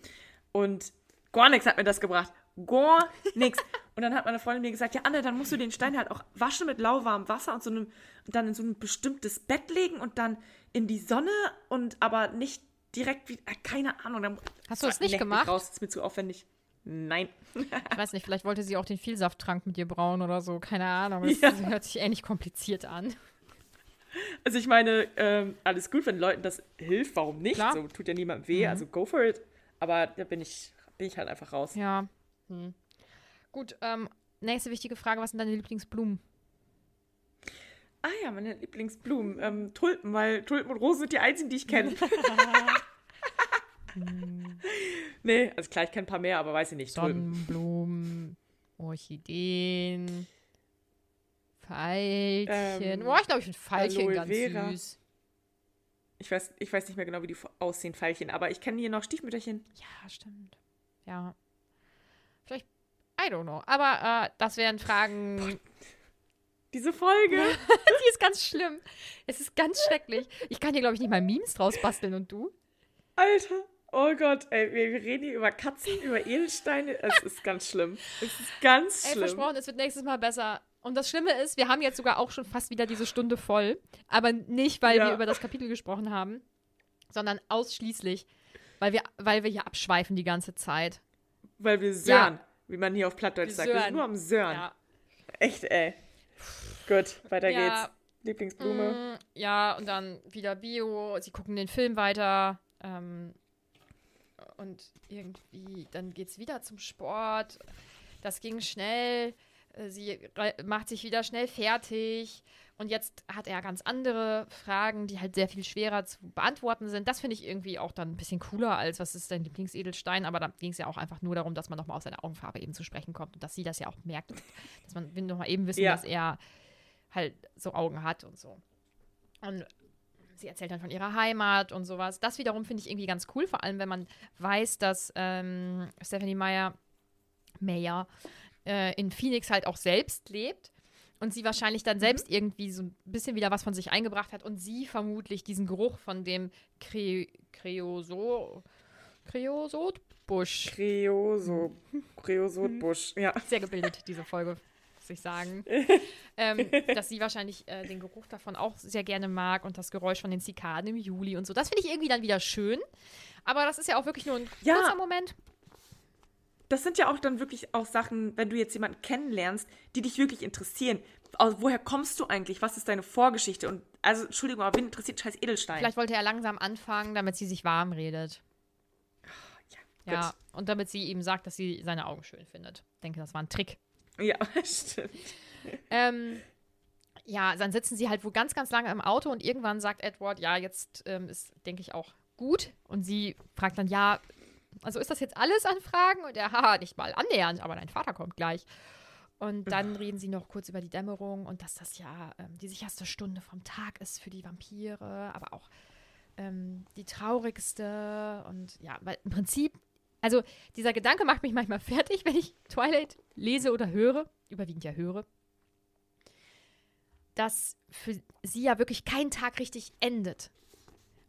Und gar nichts hat mir das gebracht. Gar nix. Und dann hat meine Freundin mir gesagt, ja, Anne, dann musst du den Stein halt auch waschen mit lauwarmem Wasser und so einem, und dann in so ein bestimmtes Bett legen und dann in die Sonne und aber nicht direkt wie, äh, keine Ahnung. Dann, Hast du das nicht gemacht? raus, das ist mir zu aufwendig. Nein. Ich weiß nicht, vielleicht wollte sie auch den Vielsafttrank mit dir brauen oder so, keine Ahnung. Das Ja. hört sich ähnlich kompliziert an. Also ich meine, ähm, alles gut, wenn Leuten das hilft, warum nicht? Klar. So tut ja niemandem weh, also go for it. Aber da bin ich, bin ich halt einfach raus. Ja. Hm. Gut, ähm, nächste wichtige Frage, was sind deine Lieblingsblumen? Ah ja, meine Lieblingsblumen. Ähm, Tulpen, weil Tulpen und Rosen sind die einzigen, die ich kenne. nee, also klar, ich kenne ein paar mehr, aber weiß ich nicht. Sonnenblumen, Orchideen, Veilchen. Ähm, oh, ich glaube, ich finde Veilchen ganz Vera. süß. Ich weiß, ich weiß nicht mehr genau, wie die aussehen, Pfeilchen, aber ich kenne hier noch Stiefmütterchen. Ja, stimmt. Ja. Vielleicht, I don't know. Aber äh, das wären Fragen, Diese Folge. die ist ganz schlimm. Es ist ganz schrecklich. Ich kann hier, glaube ich, nicht mal Memes draus basteln und du? Alter. Oh Gott, ey, wir, wir reden hier über Katzen, über Edelsteine. Es ist ganz schlimm. Es ist ganz Ey, schlimm. versprochen, es wird nächstes Mal besser. Und das Schlimme ist, wir haben jetzt sogar auch schon fast wieder diese Stunde voll. Aber nicht, weil Ja. wir über das Kapitel gesprochen haben, sondern ausschließlich, weil wir, weil wir hier abschweifen die ganze Zeit. Weil wir sören, wie man hier auf Plattdeutsch Wir sagt. Wir sind sören. nur am Sören. Ja. Echt, ey. Gut, weiter Ja. geht's. Lieblingsblume. Mm, Ja, und dann wieder Bio. Sie gucken den Film weiter. Ähm, und irgendwie, dann geht's wieder zum Sport. Das ging schnell. Äh, Sie macht sich wieder schnell fertig. Und jetzt hat er ganz andere Fragen, die halt sehr viel schwerer zu beantworten sind. Das finde ich irgendwie auch dann ein bisschen cooler, als was ist dein Lieblingsedelstein. Aber da ging es ja auch einfach nur darum, dass man nochmal auf seine Augenfarbe eben zu sprechen kommt und dass sie das ja auch merkt. Dass man will nochmal eben wissen, Ja. dass er halt so Augen hat und so. Und sie erzählt dann von ihrer Heimat und sowas. Das wiederum finde ich irgendwie ganz cool, vor allem wenn man weiß, dass ähm, Stephanie Meyer, Meyer äh, in Phoenix halt auch selbst lebt und sie wahrscheinlich dann selbst irgendwie so ein bisschen wieder was von sich eingebracht hat und sie vermutlich diesen Geruch von dem Kre Kreoso Kreosotbusch Creoso. Creosotbusch. Ja. sehr gebildet, diese Folge, muss ich sagen. ähm, dass sie wahrscheinlich äh, den Geruch davon auch sehr gerne mag und das Geräusch von den Zikaden im Juli und so. Das finde ich irgendwie dann wieder schön. Aber das ist ja auch wirklich nur ein Ja. kurzer Moment. Das sind ja auch dann wirklich auch Sachen, wenn du jetzt jemanden kennenlernst, die dich wirklich interessieren. Aus, woher kommst du eigentlich? Was ist deine Vorgeschichte? Und also, Entschuldigung, aber wen interessiert scheiß Edelstein? Vielleicht wollte er langsam anfangen, damit sie sich warm redet. ja, Ja, und damit sie ihm sagt, dass sie seine Augen schön findet. Ich denke, das war ein Trick. Ja, stimmt. Ähm, ja, dann sitzen sie halt wohl ganz, ganz lange im Auto und irgendwann sagt Edward, ja, jetzt ähm, ist, denke ich, auch gut. Und sie fragt dann, ja, also ist das jetzt alles an Fragen? Und er, haha, nicht mal annähernd, aber dein Vater kommt gleich. Und dann reden sie noch kurz über die Dämmerung und dass das ja ähm, die sicherste Stunde vom Tag ist für die Vampire, aber auch ähm, die traurigste. Und ja, weil im Prinzip, also dieser Gedanke macht mich manchmal fertig, wenn ich Twilight lese oder höre, überwiegend ja höre, dass für sie ja wirklich kein Tag richtig endet.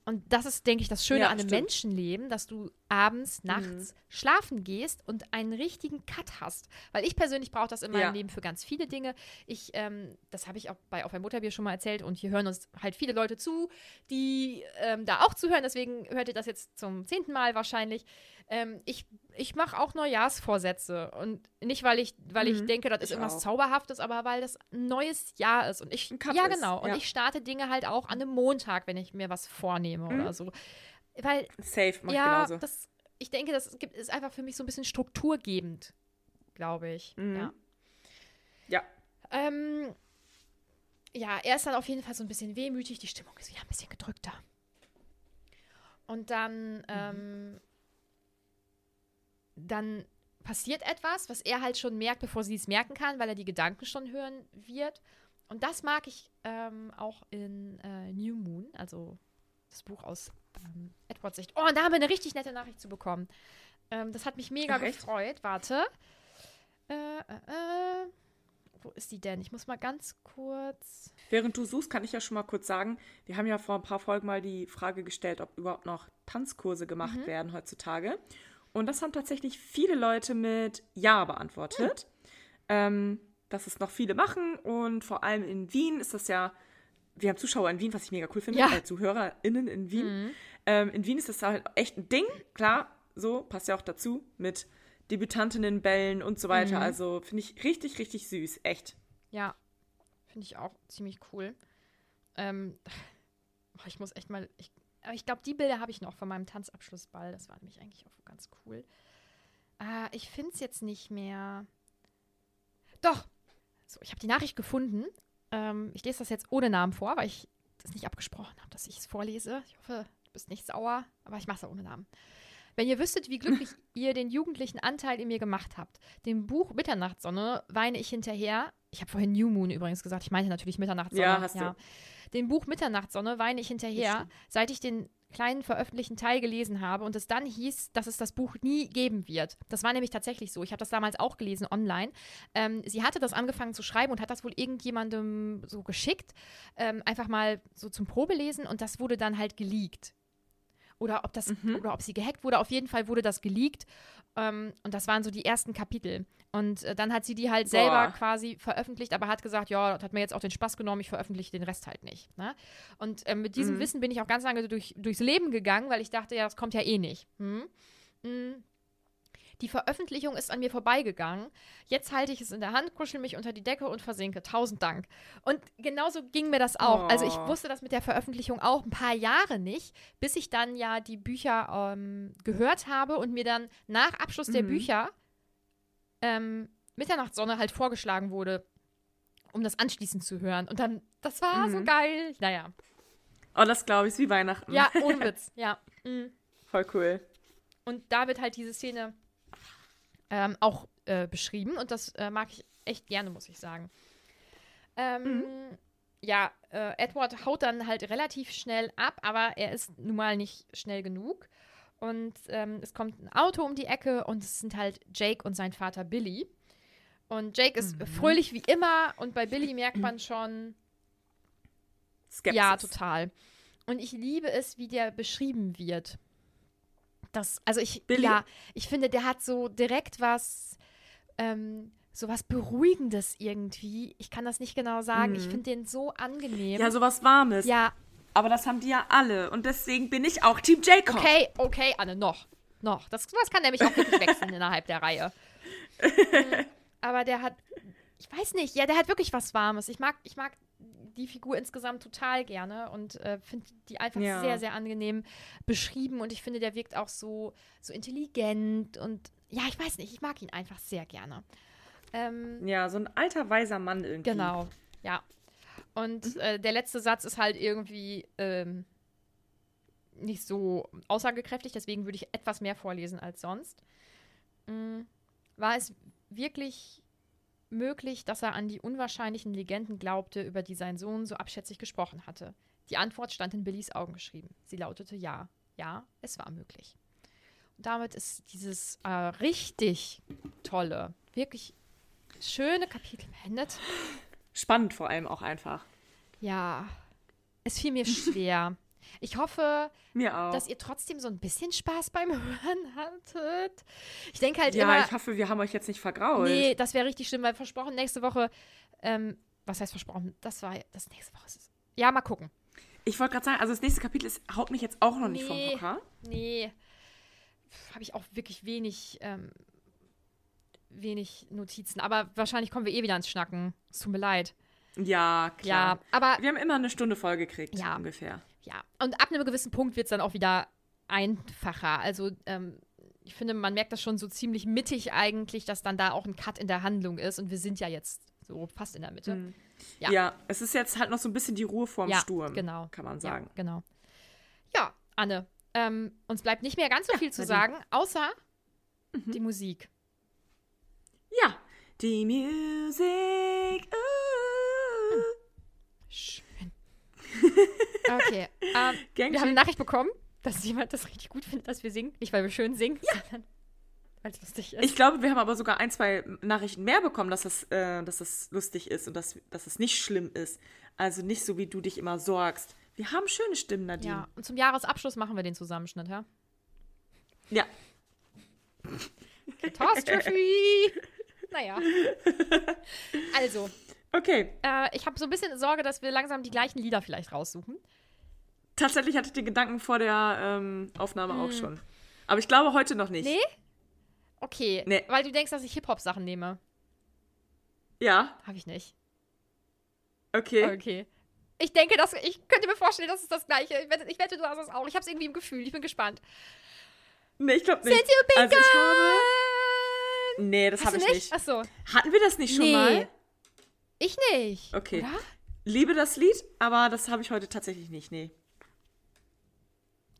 Und das ist, denke ich, das Schöne Ja, an einem stimmt. Menschenleben, dass du abends, nachts schlafen gehst und einen richtigen Cut hast. Weil ich persönlich brauche das in meinem Ja. Leben für ganz viele Dinge. Ich, ähm, das habe ich auch bei Auf ein Mutterbier schon mal erzählt und hier hören uns halt viele Leute zu, die ähm, da auch zuhören. Deswegen hört ihr das jetzt zum zehnten Mal wahrscheinlich. Ähm, ich ich mache auch Neujahrsvorsätze und nicht, weil ich, weil ich denke, das ist ich irgendwas auch. Zauberhaftes, aber weil das ein neues Jahr ist und ich, ja ist, genau, und ja. ich starte Dinge halt auch an einem Montag, wenn ich mir was vornehme oder so, weil Safe, mach ja, ich genauso. das, ich denke, das gibt, ist einfach für mich so ein bisschen strukturgebend, glaube ich. Mhm. Ja. ja. Ähm, ja, er ist dann auf jeden Fall so ein bisschen wehmütig, die Stimmung ist wieder ein bisschen gedrückter. Und dann Mhm. ähm, dann passiert etwas, was er halt schon merkt, bevor sie es merken kann, weil er die Gedanken schon hören wird. Und das mag ich ähm, auch in äh, New Moon, also das Buch aus ähm, Edwards Sicht. Oh, und da haben wir eine richtig nette Nachricht zu bekommen. Ähm, das hat mich mega Ach, echt? gefreut. Warte. Äh, äh, äh. Wo ist die denn? Ich muss mal ganz kurz. Während du suchst, kann ich ja schon mal kurz sagen, wir haben ja vor ein paar Folgen mal die Frage gestellt, ob überhaupt noch Tanzkurse gemacht Mhm. werden heutzutage. Und das haben tatsächlich viele Leute mit Ja beantwortet. Ähm, dass es noch viele machen und vor allem in Wien ist das ja, wir haben Zuschauer in Wien, was ich mega cool finde, Ja. Mhm. äh, ZuhörerInnen in Wien. Ähm, in Wien ist das halt echt ein Ding, klar, so, passt ja auch dazu, mit Debütantinnenbällen und so weiter. Mhm. Also finde ich richtig, richtig süß, echt. Ja, finde ich auch ziemlich cool. Ähm, ich muss echt mal. Ich, aber ich glaube, die Bilder habe ich noch von meinem Tanzabschlussball. Das war nämlich eigentlich auch ganz cool. Ah, ich finde es jetzt nicht mehr. Doch! So, ich habe die Nachricht gefunden. Ähm, ich lese das jetzt ohne Namen vor, weil ich das nicht abgesprochen habe, dass ich es vorlese. Ich hoffe, du bist nicht sauer, aber ich mache es ohne Namen. Wenn ihr wüsstet, wie glücklich ihr den jugendlichen Anteil in mir gemacht habt. Dem Buch Mitternachtssonne weine ich hinterher. Ich habe vorhin New Moon übrigens gesagt. Ich meinte natürlich Mitternachtssonne. Ja, hast du. Dem Buch Mitternachtssonne weine ich hinterher, seit ich den kleinen veröffentlichten Teil gelesen habe und es dann hieß, dass es das Buch nie geben wird. Das war nämlich tatsächlich so. Ich habe das damals auch gelesen online. Ähm, sie hatte das angefangen zu schreiben und hat das wohl irgendjemandem so geschickt, ähm, einfach mal so zum Probelesen und das wurde dann halt geleakt. Oder ob das, oder ob sie gehackt wurde. Auf jeden Fall wurde das geleakt. Ähm, und das waren so die ersten Kapitel. Und äh, dann hat sie die halt selber Boah. quasi veröffentlicht, aber hat gesagt, ja, das hat mir jetzt auch den Spaß genommen, ich veröffentliche den Rest halt nicht. Ne? Und ähm, mit diesem Wissen bin ich auch ganz lange durch, durchs Leben gegangen, weil ich dachte, ja, das kommt ja eh nicht. Hm? Mm. Die Veröffentlichung ist an mir vorbeigegangen. Jetzt halte ich es in der Hand, kuschel mich unter die Decke und versinke. Tausend Dank. Und genauso ging mir das auch. Also ich Oh. wusste das mit der Veröffentlichung auch ein paar Jahre nicht, bis ich dann ja die Bücher ähm, gehört habe und mir dann nach Abschluss der Bücher ähm, Mitternachtssonne halt vorgeschlagen wurde, um das anschließend zu hören. Und dann, das war so geil. Naja. Oh, das glaube ich, ist wie Weihnachten. Ja, ohne Witz. Ja. Mm. Voll cool. Und da wird halt diese Szene ähm, auch äh, beschrieben und das äh, mag ich echt gerne, muss ich sagen. Ähm, Ja, äh, Edward haut dann halt relativ schnell ab, aber er ist nun mal nicht schnell genug. Und ähm, es kommt ein Auto um die Ecke und es sind halt Jake und sein Vater Billy. Und Jake ist fröhlich wie immer und bei Billy merkt man schon, Skepsis. ja, total. Und ich liebe es, wie der beschrieben wird. Das, also ich, Billy? ja, ich finde, der hat so direkt was, ähm, so was Beruhigendes irgendwie. Ich kann das nicht genau sagen. Ich finde den so angenehm. Mhm. Ja, sowas Warmes. ja, Aber das haben die ja alle. Und deswegen bin ich auch Team Jacob. okay, okay, Anne, noch. Noch. Das, das kann nämlich auch wirklich wechseln innerhalb der Reihe. Mm, Aber der hat, ich weiß nicht, ja, der hat wirklich was Warmes. Ich mag, ich mag die Figur insgesamt total gerne und äh, finde die einfach Ja. sehr, sehr angenehm beschrieben und ich finde, der wirkt auch so, so intelligent und ja, ich weiß nicht, ich mag ihn einfach sehr gerne. Ähm, Ja, so ein alter, weiser Mann irgendwie. Genau, ja. Und Mhm. äh, der letzte Satz ist halt irgendwie ähm, nicht so aussagekräftig, deswegen würde ich etwas mehr vorlesen als sonst. Mm, war es wirklich möglich, dass er an die unwahrscheinlichen Legenden glaubte, über die sein Sohn so abschätzig gesprochen hatte? Die Antwort stand in Billys Augen geschrieben. Sie lautete ja. Ja, es war möglich. Und damit ist dieses äh, richtig tolle, wirklich schöne Kapitel beendet. Spannend vor allem auch einfach. Ja, es fiel mir schwer. Ich hoffe, Mir auch. dass ihr trotzdem so ein bisschen Spaß beim Hören hattet. Ich denke halt ja, immer, ich hoffe, wir haben euch jetzt nicht vergrault. nee, das wäre richtig schlimm, weil versprochen, nächste Woche, ähm, was heißt versprochen? Das war, das nächste Woche ist. Ja, mal gucken. Ich wollte gerade sagen, also das nächste Kapitel ist, haut mich jetzt auch noch nicht vom. Hocker. Nee, habe ich auch wirklich wenig, ähm, wenig Notizen. Aber wahrscheinlich kommen wir eh wieder ins Schnacken. Es tut mir leid. Ja, klar. Ja, aber Wir haben immer eine Stunde voll gekriegt, Ja. ungefähr. Ja, und ab einem gewissen Punkt wird es dann auch wieder einfacher. Also, ähm, ich finde, man merkt das schon so ziemlich mittig eigentlich, dass dann da auch ein Cut in der Handlung ist. Und wir sind ja jetzt so fast in der Mitte. Ja. Ja. es ist jetzt halt noch so ein bisschen die Ruhe vorm Ja, Sturm, genau. kann man sagen. Ja, genau. Ja, Anne, ähm, uns bleibt nicht mehr ganz so viel zu sagen, außer die Musik. Ja, die Musik. Uh. Schön. Okay. Ähm, wir haben eine. Nachricht bekommen, dass jemand das richtig gut findet, dass wir singen. Nicht, weil wir schön singen, sondern weil es lustig ist. Ich glaube, wir haben aber sogar ein, zwei Nachrichten mehr bekommen, dass das, äh, dass das lustig ist und dass, dass es nicht schlimm ist. Also nicht so, wie du dich immer sorgst. Wir haben schöne Stimmen, Nadine. ja, und zum Jahresabschluss machen wir den Zusammenschnitt, ja? ja. Catastrophe! naja. Also, Okay. äh, ich habe so ein bisschen Sorge, dass wir langsam die gleichen Lieder vielleicht raussuchen. Tatsächlich hatte ich den Gedanken vor der ähm, Aufnahme auch schon. Aber ich glaube heute noch nicht. Nee? Okay, Nee. weil du denkst, dass ich Hip-Hop-Sachen nehme. Ja, Habe ich nicht. okay. Okay. Ich denke, dass ich könnte mir vorstellen, dass es das gleiche. Ich wette, ich wette du hast es auch. Ich habe es irgendwie im Gefühl. Ich bin gespannt. Nee, ich glaube nicht. Been also ich habe. Nee, das habe ich nicht? nicht. Ach so. Hatten wir das nicht schon Nee. mal? Ich nicht. Okay. Oder? Liebe das Lied, aber das habe ich heute tatsächlich nicht. Nee.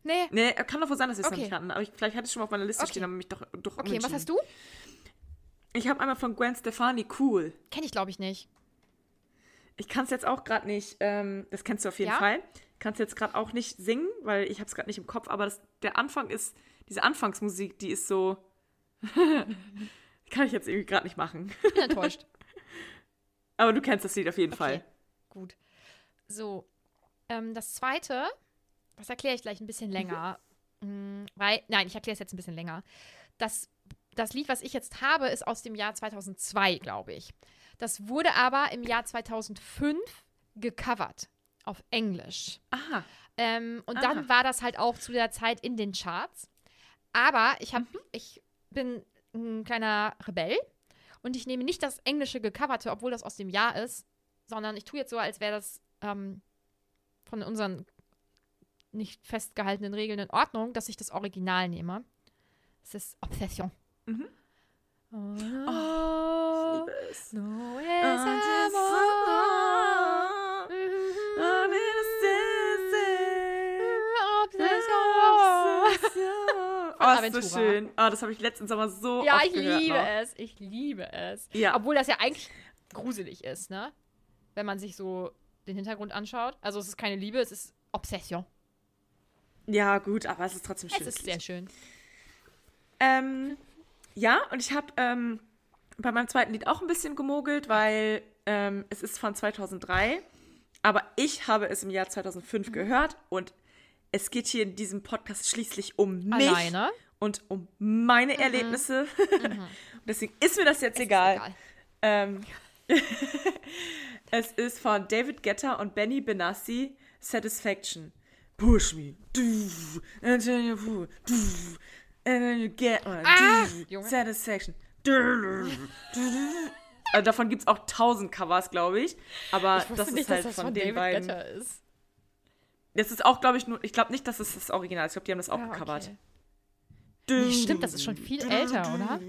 Nee. Nee, kann doch wohl sein, dass wir es Okay. noch nicht hatten. Aber ich, vielleicht hatte ich schon mal auf meiner Liste Okay. stehen, aber mich doch, doch Okay, was hast du? Ich habe einmal von Gwen Stefani, cool. Kenne ich, glaube ich, nicht. Ich kann es jetzt auch gerade nicht, ähm, das kennst du auf jeden Ja? Fall. Kann es jetzt gerade auch nicht singen, weil ich habe es gerade nicht im Kopf, aber das, der Anfang ist, diese Anfangsmusik, die ist so, kann ich jetzt irgendwie gerade nicht machen. Ich bin enttäuscht. Aber du kennst das Lied auf jeden Okay. Fall. Gut. So. Ähm, das zweite, das erkläre ich gleich ein bisschen länger. Mm, Weil, nein, ich erkläre es jetzt ein bisschen länger. Das, das Lied, was ich jetzt habe, ist aus dem Jahr 2002, glaube ich. Das wurde aber im Jahr 2005 gecovert. Auf Englisch. Aha. Ähm, und Aha. dann war das halt auch zu der Zeit in den Charts. Aber ich, hab, Mhm. ich bin ein kleiner Rebell und ich nehme nicht das englische gecoverte, obwohl das aus dem Jahr ist, sondern ich tue jetzt so, als wäre das ähm, von unseren nicht festgehaltenen Regeln in Ordnung, dass ich das Original nehme. Es ist Obsession. Mhm. Oh, Oh, ich liebe es. no es Und Oh, ist so schön. Oh, das habe ich letzten Sommer so Ja, oft ich gehört liebe noch. es. Ich liebe es. Ja. Obwohl das ja eigentlich gruselig ist, ne? Wenn man sich so den Hintergrund anschaut. Also es ist keine Liebe, es ist Obsession. Ja, gut, aber es ist trotzdem schön. Es ist sehr schön. Ähm, ja, und ich habe ähm, bei meinem zweiten Lied auch ein bisschen gemogelt, weil ähm, es ist von 2003, aber ich habe es im Jahr 2005 Mhm. gehört und es geht hier in diesem Podcast schließlich um mich Alleine. und um meine Erlebnisse. Und Deswegen ist mir das jetzt Mhm. Ist egal. egal. Ähm, es ist von David Guetta und Benny Benassi Satisfaction. Push me. Then you pull, and then you get one. Ah. Satisfaction. Also davon gibt es auch tausend Covers, glaube ich. Aber Ich das nicht, ist halt dass das von, von den David beiden. Guetta ist. Das ist auch, glaube ich, nur. Ich glaube nicht, dass es das Original ist. Ich glaube, die haben das auch Ah, gecovert. okay. Nee, stimmt, das ist schon viel älter, oder?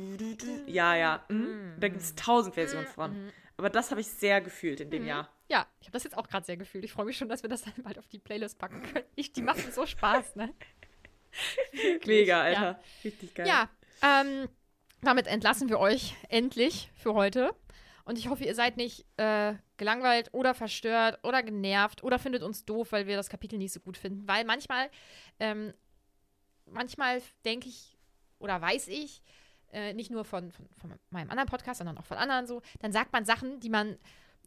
Ja, ja. Mhm. Da gibt es tausend Versionen von. Aber das habe ich sehr gefühlt in dem Jahr. Ja, ich habe das jetzt auch gerade sehr gefühlt. Ich freue mich schon, dass wir das dann bald auf die Playlist packen können. Ich, die machen so Spaß, ne? Mega, Ja. Alter. Richtig geil. Ja, ähm, damit entlassen wir euch endlich für heute. Und ich hoffe, ihr seid nicht äh, gelangweilt oder verstört oder genervt oder findet uns doof, weil wir das Kapitel nicht so gut finden. Weil manchmal, ähm, manchmal denke ich oder weiß ich, äh, nicht nur von, von, von meinem anderen Podcast, sondern auch von anderen so, dann sagt man Sachen, die man,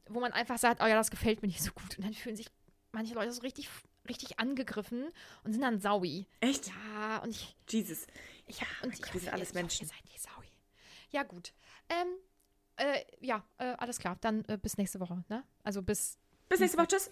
wo man einfach sagt, oh ja, das gefällt mir nicht so gut. Und dann fühlen sich manche Leute so richtig, richtig angegriffen und sind dann saui. Echt? Ja, und ich, Jesus. ich hab, und ich hoffe, sind alles ihr, Menschen. Hoffe, ihr seid nicht saui. Ja, gut. Ähm, äh, ja, äh, alles klar. Dann äh, bis nächste Woche, ne? Also bis. Bis nächste Woche. Tschüss.